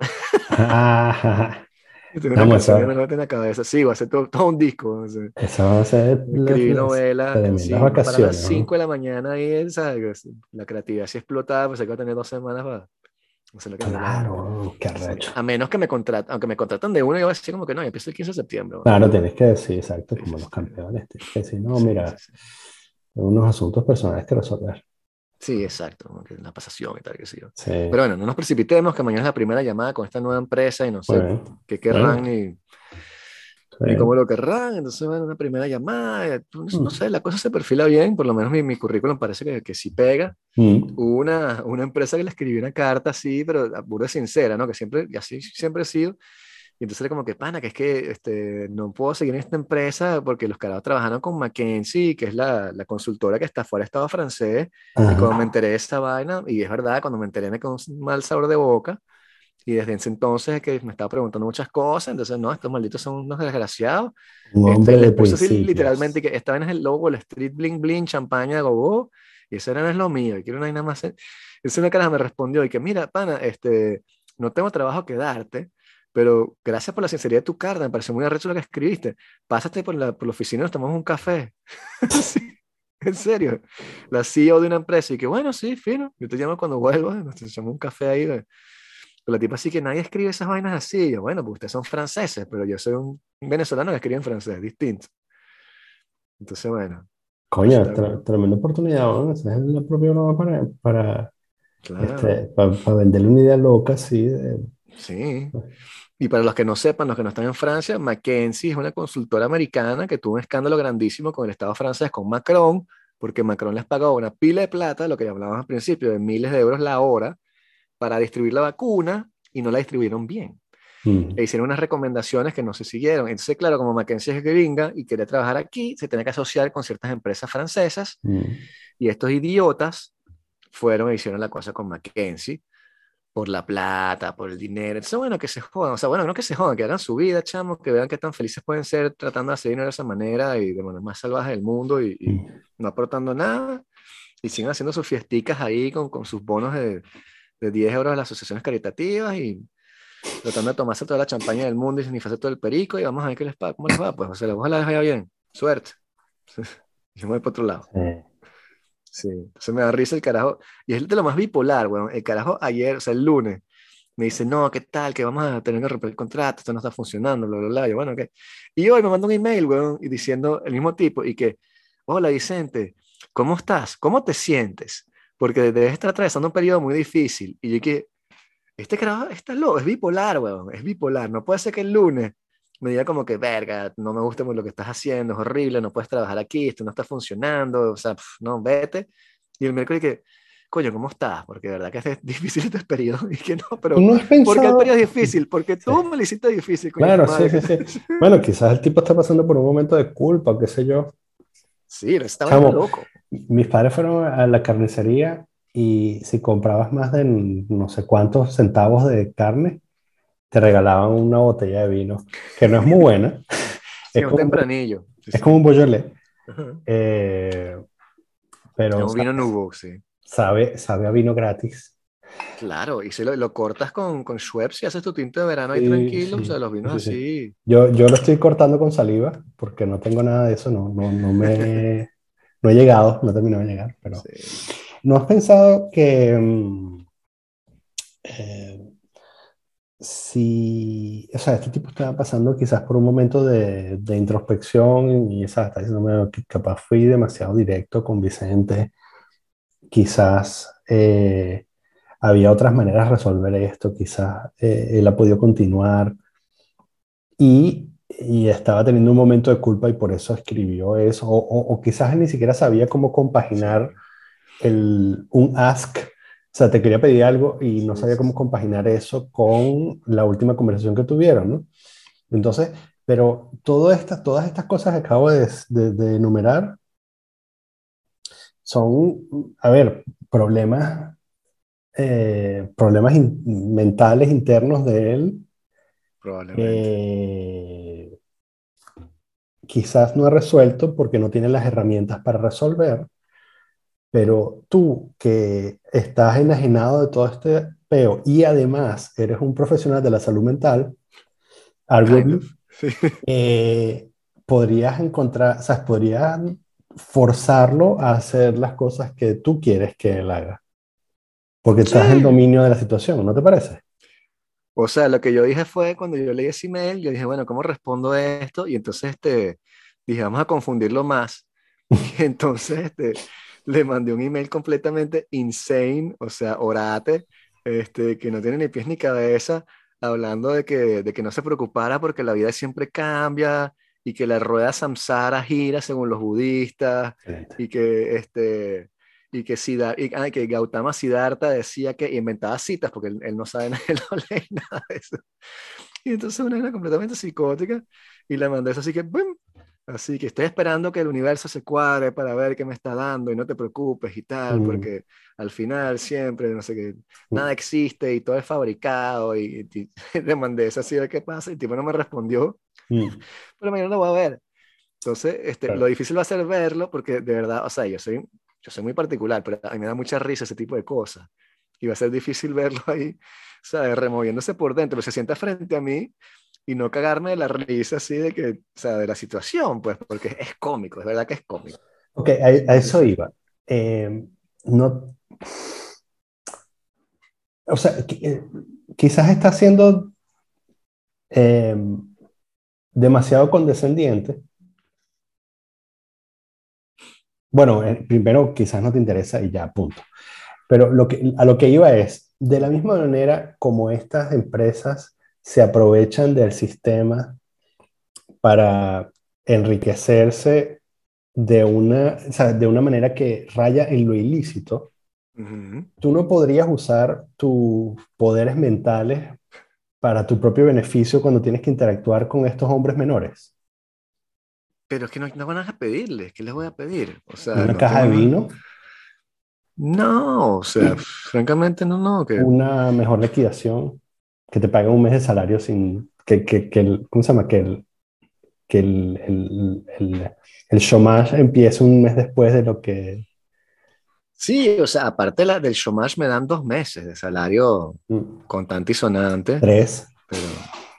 Ah, Y tengo una canción en la cabeza, sí, va a ser todo, todo un disco. o sea, Eso va a ser las- Escribí las novela, tremendas sí, para las vacaciones. ¿no? 5 de la mañana ahí, ¿sabes? La creatividad así explotada, pues hay que tener dos semanas para lo que. Claro, qué Sí, arrecho. A menos que me contraten, aunque me contratan de uno, yo voy a decir como que no, ya empieza el 15 de septiembre. ¿no? Claro, tienes que decir, exacto, Sí, como sí, los campeones. Tienes que decir, no, Sí, mira, unos asuntos personales que resolver. Sí, exacto, la pasación y tal, que sí. yo. Pero bueno, no nos precipitemos, que mañana es la primera llamada con esta nueva empresa y no sé Bueno, qué querrán bueno. ni, sí. ni cómo lo querrán. Entonces, bueno, una primera llamada, eh, pues, no Mm. sé, la cosa se perfila bien, por lo menos mi, mi currículum parece que, que sí pega. Mm. Hubo una, una empresa que le escribió una carta así, pero a pura sincera, ¿no? Que siempre, y así siempre he sido. Y entonces era como que, pana, que es que este, no puedo seguir en esta empresa porque los carajos trabajaron con McKinsey, que es la, la consultora que está fuera del Estado francés. Y Ajá. cuando me enteré de esta vaina, y es verdad, cuando me enteré me quedó un mal sabor de boca. Y desde ese entonces que me estaba preguntando muchas cosas, entonces, no, estos malditos son unos desgraciados. Un Este, hombre le de puse así principios. literalmente que esta vaina es el logo, el Street Bling Bling, champaña, gogo, y eso no es lo mío, y quiero una vaina más. Entonces una cara me respondió y que, mira, pana, este, no tengo trabajo que darte, pero gracias por la sinceridad de tu carta, me pareció muy arrecho lo que escribiste. Pásate por la, por la oficina y nos tomamos un café. Sí, en serio. La CEO de una empresa y que, bueno, sí, fino, yo te llamo cuando vuelva, nos echamos un café ahí de, Pero la tipa sí que nadie escribe esas vainas así. Yo, bueno, pues ustedes son franceses, pero yo soy un venezolano que escribe en francés, distinto. Entonces, bueno. Coño, tremenda oportunidad, ¿no? Esa es la propia broma para, para, este, para, venderle una idea loca, sí. Sí. Y para los que no sepan, los que no están en Francia, McKinsey es una consultora americana que tuvo un escándalo grandísimo con el Estado francés, con Macron, porque Macron les pagó una pila de plata, lo que hablábamos al principio, de miles de euros la hora, para distribuir la vacuna y no la distribuyeron bien. Mm. E hicieron unas recomendaciones que no se siguieron. Entonces, claro, como Mackenzie es gringa y quería trabajar aquí, se tenía que asociar con ciertas empresas francesas mm. y estos idiotas fueron y hicieron la cosa con Mackenzie por la plata, por el dinero. Entonces, bueno, que se jodan. O sea, bueno, no que se jodan, que hagan su vida, chamos, que vean qué tan felices pueden ser tratando de hacer dinero de esa manera y de manera más salvaje del mundo y, mm. no aportando nada. Y siguen haciendo sus fiesticas ahí con, con sus bonos de, de 10 euros a las asociaciones caritativas y tratando de tomarse toda la champaña del mundo y hacer todo el perico y vamos a ver qué les pasa, cómo les va. Pues, o sea, ojalá les vaya bien. Suerte. Yo me voy para otro lado. Sí. Entonces me da risa el carajo. Y es de lo más bipolar, bueno. El carajo ayer, o sea, el lunes, me dice, no, ¿qué tal? Que vamos a tener que romper el contrato, esto no está funcionando, bla, bla, bla. yo, bueno, ¿qué? Y hoy me manda un email, weón, y diciendo el mismo tipo, y que, hola Vicente, ¿cómo estás? ¿Cómo te sientes? Porque debes estar atravesando un periodo muy difícil. Y yo que, este carajo está loco, es bipolar, weón, es bipolar. No puede ser que el lunes me diga como que, verga, no me gusta lo que estás haciendo, es horrible, no puedes trabajar aquí, esto no está funcionando, o sea, no, vete. Y el miércoles que, coño, ¿cómo estás? Porque de verdad que es difícil este periodo. Y que no, pero ¿No ¿por qué el periodo es difícil? Porque tú me lo hiciste difícil. Claro, sí, sí, sí. bueno, quizás el tipo está pasando por un momento de culpa, qué sé yo. Sí, estaba loco. Mis padres fueron a la carnicería y si comprabas más de no sé cuántos centavos de carne, te regalaban una botella de vino, que no es muy buena. es, un como, tempranillo. es como un boyolé. Eh, pero... Es un vino nuevo, sí. Sabe, sabe a vino gratis. Claro, y si lo, lo, cortas con, con Schweppes y haces tu tinto de verano ahí tranquilo, o sea, los vinos así. Yo, yo lo estoy cortando con saliva porque no tengo nada de eso, no, no, no me... no he llegado, no he terminado de llegar, pero... ¿No has pensado que... Mm, eh, si, o sea, este tipo estaba pasando quizás por un momento de, de introspección y esa, está diciendo que capaz fui demasiado directo con Vicente, quizás eh, había otras maneras de resolver esto, quizás eh, él ha podido continuar y, y, estaba teniendo un momento de culpa y por eso escribió eso, o, o, quizás ni siquiera sabía cómo compaginar el, un ask, o sea, te quería pedir algo y no sabía cómo compaginar eso con la última conversación que tuvieron, ¿no? Entonces, pero todas estas, todas estas cosas que acabo de, de, de enumerar son, a ver, problemas eh, problemas mentales internos de él. Probablemente. quizás no ha resuelto porque no tiene las herramientas para resolver, pero tú que estás enajenado de todo este peo y además eres un profesional de la salud mental, algo eh, podrías encontrar, o sea, podrías forzarlo a hacer las cosas que tú quieres que él haga. Porque estás en dominio de la situación, ¿no te parece? O sea, lo que yo dije fue cuando yo leí ese email, yo dije, bueno, ¿cómo respondo a esto? Y entonces este, dije, vamos a confundirlo más. Y entonces este, le mandé un email completamente insane, o sea, orate, este, que no tiene ni pies ni cabeza, hablando de que, de que no se preocupara porque la vida siempre cambia y que la rueda samsara gira según los budistas y que este, y que, y, que Gautama Siddhartha decía que inventaba citas porque él, no sabe nada, él no lee nada de eso. Y entonces una era completamente psicótica y le mandé eso así que, ¡bum! Así que estoy esperando que el universo se cuadre para ver qué me está dando y no te preocupes y tal, mm. porque al final siempre, no sé qué, mm. nada existe y todo es fabricado y, le mandé eso así, a ver qué pasa y el tipo no me respondió, mm. pero mañana lo voy a ver. Entonces, este, lo difícil va a ser verlo porque de verdad, o sea, yo soy yo soy muy particular, pero a mí me da mucha risa ese tipo de cosas. Y va a ser difícil verlo ahí, ¿sabes? Removiéndose por dentro, pero se sienta frente a mí y no cagarme de la risa así de que, o sea, de la situación, pues, porque es cómico, es verdad que es cómico. Ok, a, eso iba. Eh, no. O sea, eh, quizás está siendo eh, demasiado condescendiente. Bueno, eh, primero quizás no te interesa y ya, punto. Pero lo que, a lo que iba es, de la misma manera como estas empresas se aprovechan del sistema para enriquecerse de una, o sea, de una manera que raya en lo ilícito, tú no podrías usar tus poderes mentales para tu propio beneficio cuando tienes que interactuar con estos hombres menores. Pero es que no, no van a pedirles, ¿qué les voy a pedir? O sea, ¿Una no caja de vino? No, o sea, francamente no, no, que ¿Una mejor liquidación? Que te paguen un mes de salario sin... Que, que, que el, ¿Cómo se llama? Que el, que el, el, el, el chômage empiece un mes después de lo que... sí, o sea, aparte la, del chômage me dan dos meses de salario mm, contante y sonante, Tres. pero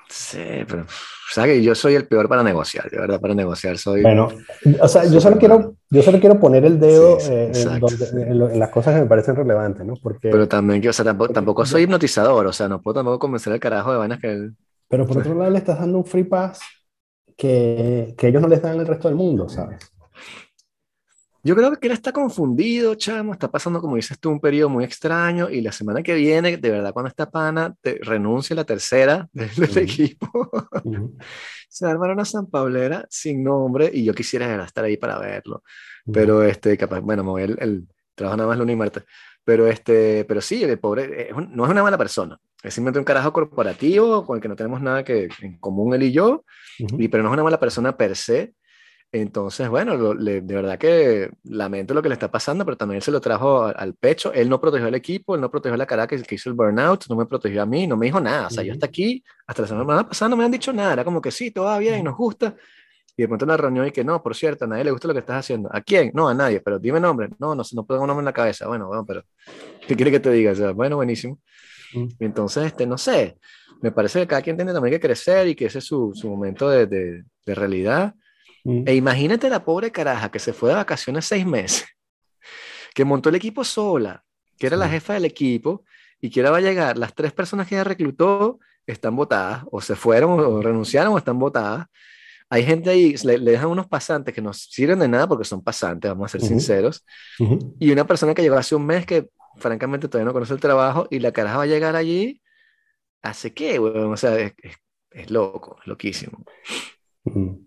sí, pero o sea que yo soy el peor para negociar, de verdad, para negociar soy... Bueno, o sea, yo solo quiero, yo solo quiero poner el dedo Sí, sí, eh, en, donde- en lo- en las cosas que me parecen relevantes, ¿no? Porque, Pero también, que, o sea, tampoco, tampoco soy hipnotizador, o sea, no puedo tampoco convencer al carajo de vainas que él... pero por otro lado le estás dando un free pass que, que ellos no les dan al resto del mundo, ¿sabes? Yo creo que él está confundido, chamo, está pasando, como dices tú, un periodo muy extraño y la semana que viene, de verdad, cuando esta pana te renuncia la tercera del, del Ujú. equipo, Ujú, se va a armar una zampablera sin nombre y yo quisiera estar ahí para verlo. ujú. Pero, este, capaz, bueno, me voy el, el trabajo nada más lunes y martes. Pero, este, pero sí, el pobre es un- no es una mala persona. Es simplemente un carajo corporativo con el que no tenemos nada que, en común él y yo, y, pero no es una mala persona per se. Entonces, bueno, lo- le- de verdad que lamento lo que le está pasando, pero también él se lo trajo a- al pecho. Él no protegió al equipo, él no protegió a la cara que, hizo el burnout, no me protegió a mí, no me dijo nada. O sea, yo Ujú. hasta aquí, hasta la semana pasada no me han dicho nada. Era como que sí, todo va bien, nos gusta. Y de pronto en la reunión y que no, por cierto, a nadie le gusta lo que estás haciendo. ¿A quién? No, a nadie, pero dime nombre. No, no, no pongo nombre en la cabeza. Bueno, bueno, pero ¿qué quiere que te diga? O sea, bueno, buenísimo. Mm. Y entonces, este, no sé, me parece que cada quien tiene también que crecer y que ese es su, su momento de, de, de realidad. E imagínate la pobre caraja que se fue de vacaciones seis meses, que montó el equipo sola, que era la Sí. jefa del equipo, y que ahora va a llegar, las tres personas que ella reclutó están votadas, o se fueron, o renunciaron, o están votadas. Hay gente ahí, le, le dejan unos pasantes que no sirven de nada porque son pasantes, vamos a ser Ujú. sinceros, Ujú. y una persona que llegó hace un mes que francamente todavía no conoce el trabajo, y la caraja va a llegar allí, ¿hace qué, weón? O sea, es, es, es loco, es loquísimo. Ujú. Y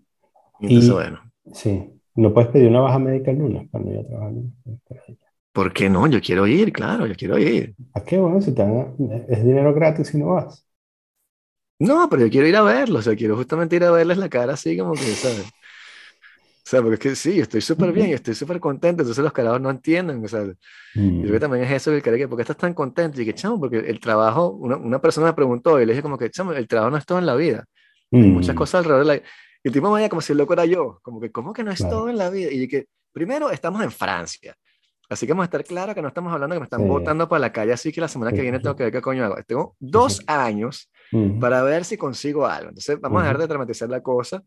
entonces, Y- bueno. Sí. ¿No puedes pedir una baja médica el lunes para no ir a trabajar? ¿Por qué no? Yo quiero ir, claro, yo quiero ir. ¿A qué? Bueno, si te dan- es dinero gratis si no vas. No, pero yo quiero ir a verlo, o sea, quiero justamente ir a verles la cara así como que, ¿sabes? O sea, porque es que sí, yo estoy súper bien, yo estoy súper contento, entonces los carajos no entienden, o sea, yo creo que también es eso, que el carajo, ¿por qué estás tan contento? Y que, chamo, porque el trabajo, una, una persona me preguntó y le dije como que, chamo, el trabajo no es todo en la vida, hay muchas Mm. cosas alrededor de la... Y el tipo me veía como si el loco era yo, como que, ¿cómo que no es Claro. todo en la vida? Y que, primero, estamos en Francia, así que vamos a estar claros que no estamos hablando que me están Sí. botando para la calle, así que la semana Sí, que viene tengo que ver qué coño hago. Tengo dos sí. años Mm. para ver si consigo algo. Entonces, vamos a dejar de dramatizar la cosa.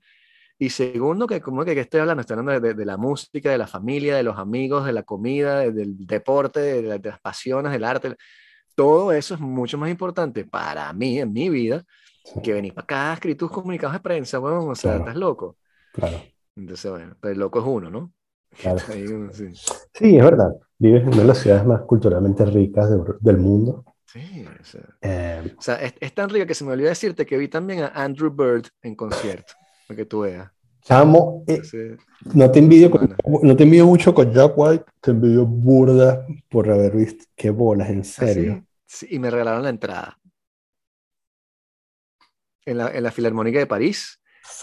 Y segundo, que como que, que estoy hablando, estoy hablando de, de- la música, de la familia, de los amigos, de la comida, de- del deporte, de, de las pasiones, del arte. Todo eso es mucho más importante para mí, en mi vida, Sí, que venir para acá a escribir tus comunicados de prensa, weón. O sea, Claro. estás loco. claro, Entonces, bueno, pero el loco es uno, ¿no? claro. Ahí, sí. Sí, es verdad. Vives en una de las ciudades más culturalmente ricas de- del mundo. Sí, o sea, Eh, o sea, es, es tan rico que se me olvidó decirte que vi también a Andrew Bird en concierto, para que tú veas. chamo, eh, Entonces, no te envidio, con- no te envidio mucho con Jack White, te envidio burda por haber visto. Qué bolas, en ¿Ah, serio. sí? Sí, y me regalaron la entrada. En la, en la Filarmónica de París,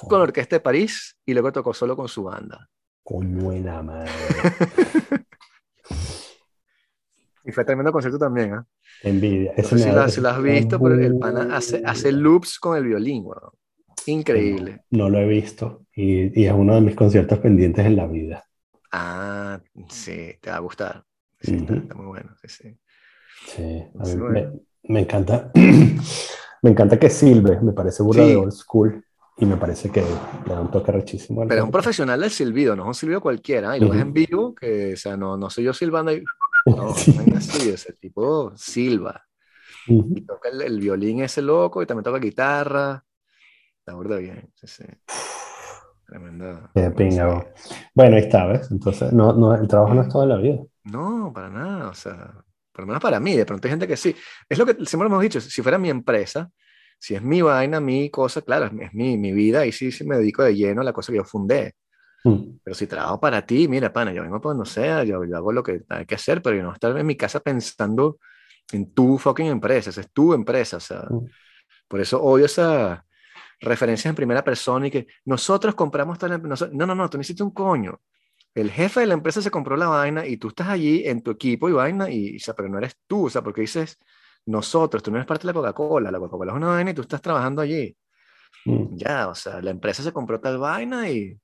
con la Orquesta de París, y luego tocó solo con su banda. Coño de la madre. Y fue tremendo concierto también, ¿ah? Qué envidia. No sé si lo, da- si lo has visto, pero el pana hace, hace loops con el violín, weón. Increíble. No, no lo he visto y, y es uno de mis conciertos pendientes en la vida. Ah, sí, te va a gustar. Sí, está, muy bueno. Sí, sí. Sí, a Sí, mí bueno. me, me encanta. me encanta que silbe, me parece burda Sí. de old school y me parece que le da un toque rechísimo. Pero es un profesional del silbido, no es un silbido cualquiera. ¿eh? Y lo ves Ujú. en vivo, que, o sea, no, no soy yo silbando y. No, Sí. no así, ese tipo silba. Ujú. Y toca el, el violín ese loco y también toca guitarra. La verdad bien, sí, sí. Tremenda. Qué pinga. Bueno, ahí está, ¿ves? Entonces, no, no, el trabajo no es toda la vida. No, para nada, o sea, por lo menos para mí, de pronto hay gente que sí. Es lo que siempre hemos dicho, si fuera mi empresa, si es mi vaina, mi cosa, claro, es, mi- mi, vida y sí, sí me dedico de lleno a la cosa que yo fundé. Mm, Pero si trabajo para ti, mira, pana, yo vengo por no sé, yo, yo hago lo que hay que hacer, pero yo no estar en mi casa pensando en tu fucking empresa, esa es tu empresa, o sea, Mm. por eso odio esas referencias en primera persona y que nosotros compramos tal No, no, no, tú necesitas un coño. El jefe de la empresa se compró la vaina y tú estás allí en tu equipo y vaina, y, o sea, pero no eres tú, o sea, porque dices nosotros, tú no eres parte de la Coca-Cola, la Coca-Cola es una vaina y tú estás trabajando allí. mm. Ya, o sea, la empresa se compró tal vaina y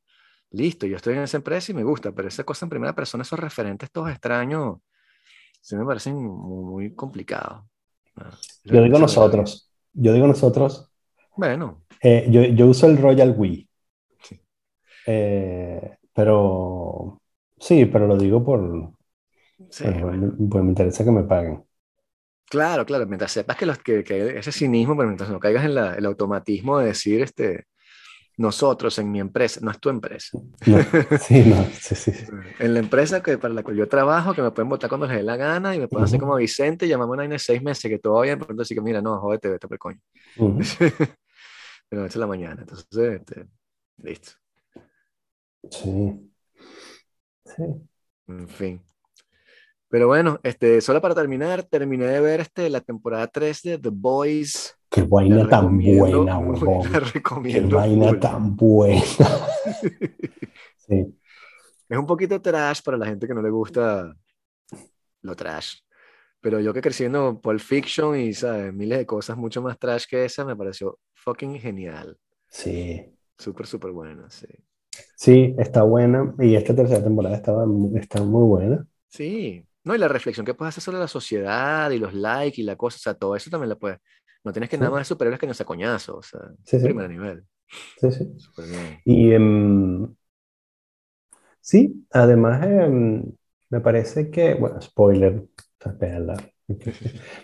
listo, yo estoy en esa empresa y me gusta, pero esa cosa en primera persona, esos referentes todos extraños, sí me parecen muy, muy complicados. Ah, Yo digo nosotros. Yo digo nosotros. Bueno, Eh, yo, yo uso el Royal We. Sí. Eh, pero sí, pero lo digo por, sí, bueno, bueno. pues me interesa que me paguen. Claro, claro, mientras sepas que, los, que, que ese cinismo, pero mientras no caigas en la- el automatismo de decir, este, nosotros en mi empresa, no es tu empresa. No, sí, no, sí, sí. En la empresa que, para la cual yo trabajo, que me pueden votar cuando les dé la gana y me pueden hacer Ujú. como Vicente y llamarme una vaina de seis meses, que todo bien, pero entonces que mira, no, jódete, vete por coño. Ujú. Pero noche a la mañana, entonces, este, listo. Sí. Sí. En fin. Pero bueno, este, solo para terminar, terminé de ver este, la temporada 3 de The Boys. Qué vaina tan buena, huevón. Qué vaina full. tan buena. Sí. Es un poquito trash para la gente que no le gusta lo trash. Pero yo que crecí viendo Pulp Fiction y, ¿sabes? Miles de cosas mucho más trash que esa, me pareció fucking genial. Sí. Súper, súper buena, sí. Sí, está buena. Y esta tercera temporada estaba, está muy buena. Sí. No, y la reflexión que puedes hacer sobre la sociedad y los likes y la cosa, o sea, todo eso también la puedes. No tienes que nada más superhéroes que no sea coñazo, o sea, Sí, sí. primer nivel. Sí, sí. Súper bien. Y em, sí, además em, me parece que, bueno, spoiler.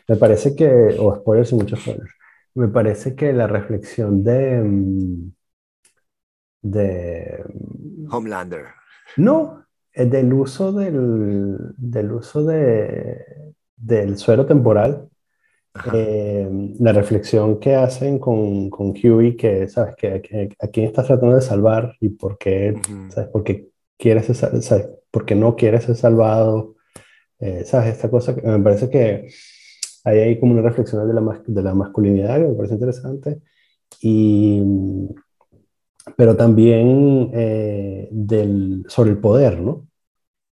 Me parece que, o spoilers y muchos spoilers, me parece que la reflexión de, em, de, Homelander. no, eh, del uso del, del uso de, del suero temporal, eh, la reflexión que hacen con, con Huey, que, ¿sabes? Que, que- a quién estás tratando de salvar y por qué, Ujú. ¿sabes? Por qué quieres ser ¿sabes? ¿Por qué no quieres ser salvado? Eh, ¿sabes? Esta cosa que me parece que hay ahí como una reflexión de la, de la masculinidad que me parece interesante. Y, pero también eh, del, sobre el poder, ¿no?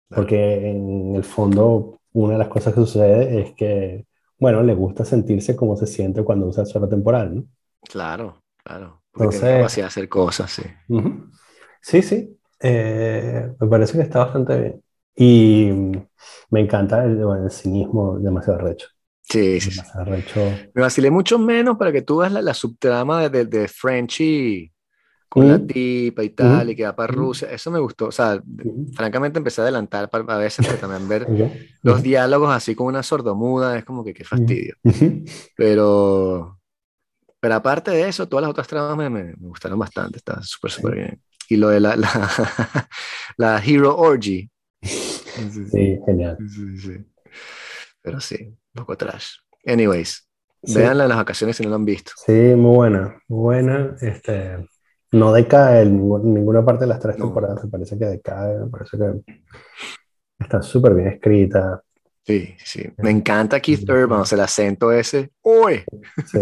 Porque en el fondo una de las cosas que sucede es que, bueno, le gusta sentirse como se siente cuando usa el suelo temporal, ¿no? Claro, claro. Porque Entonces- capacidad de hacer cosas, sí. Ujú. Sí, sí, Eh, me parece que está bastante bien. Y me encanta el, bueno, el cinismo demasiado recho. Sí, sí, sí. Demasiado recho. Me vacilé mucho menos para que tú veas la, la subtrama de, de, de Frenchy con la Mm. tipa y tal, Mm. y que va para Mm. Rusia. Eso me gustó. O sea, Ujú. francamente empecé a adelantar pa- a veces, pero también ver los diálogos así con una sordomuda es como que qué fastidio. Pero, pero aparte de eso, todas las otras tramas me, me, me gustaron bastante. Está súper, súper bien. Y lo de la, la, la Hero Orgy. Sí, sí, genial. sí, sí. Pero sí, un poco trash. Anyways, Sí. véanla en las vacaciones si no lo han visto. Sí, muy buena, muy buena. Este, no decae en ninguna parte de las tres No. temporadas, me parece que decae, me parece que está súper bien escrita. Sí, sí. Me encanta Keith Urban, o sea, el acento ese. ¡Uy! Sí,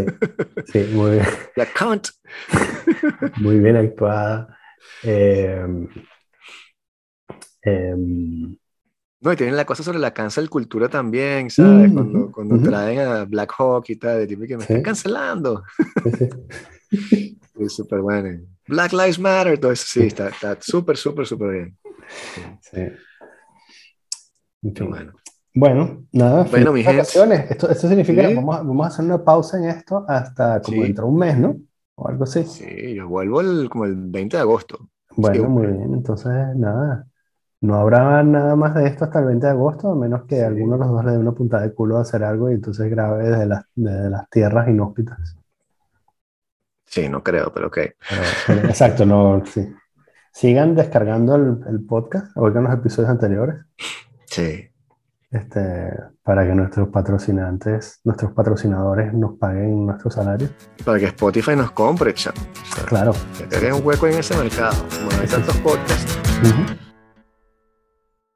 sí, muy bien, La cunt. muy bien actuada. Eh, em, No, y tienen la cosa sobre la cancel cultura también, ¿sabes? Mm, cuando cuando traen a Black Hawk y tal, de tipo que me Sí. están cancelando. sí, sí. Es súper bueno. Black Lives Matter, todo eso sí, está súper, súper, súper bien. Sí. En Qué fin. bueno. Bueno, nada, Bueno, mi gente. Esto, esto significa Sí. que vamos vamos a hacer una pausa en esto hasta como Sí. dentro de un mes, ¿no? O algo así. Sí, yo vuelvo el- como el 20 de agosto. Bueno, Sí, muy bien. Entonces, nada, no habrá nada más de esto hasta el 20 de agosto, a menos que alguno de los dos le dé una puntada de culo a hacer algo y entonces grabe desde las, desde las tierras inhóspitas. Sí, no creo, pero ok. Pero- exacto, no, sí. Sigan descargando el, el podcast, oigan los episodios anteriores, Sí. este, para que nuestros patrocinantes, nuestros patrocinadores nos paguen nuestro salario. Para que Spotify nos compre, chamo. O sea, Claro. que te hagan un hueco en ese mercado. Como hay tantos podcasts.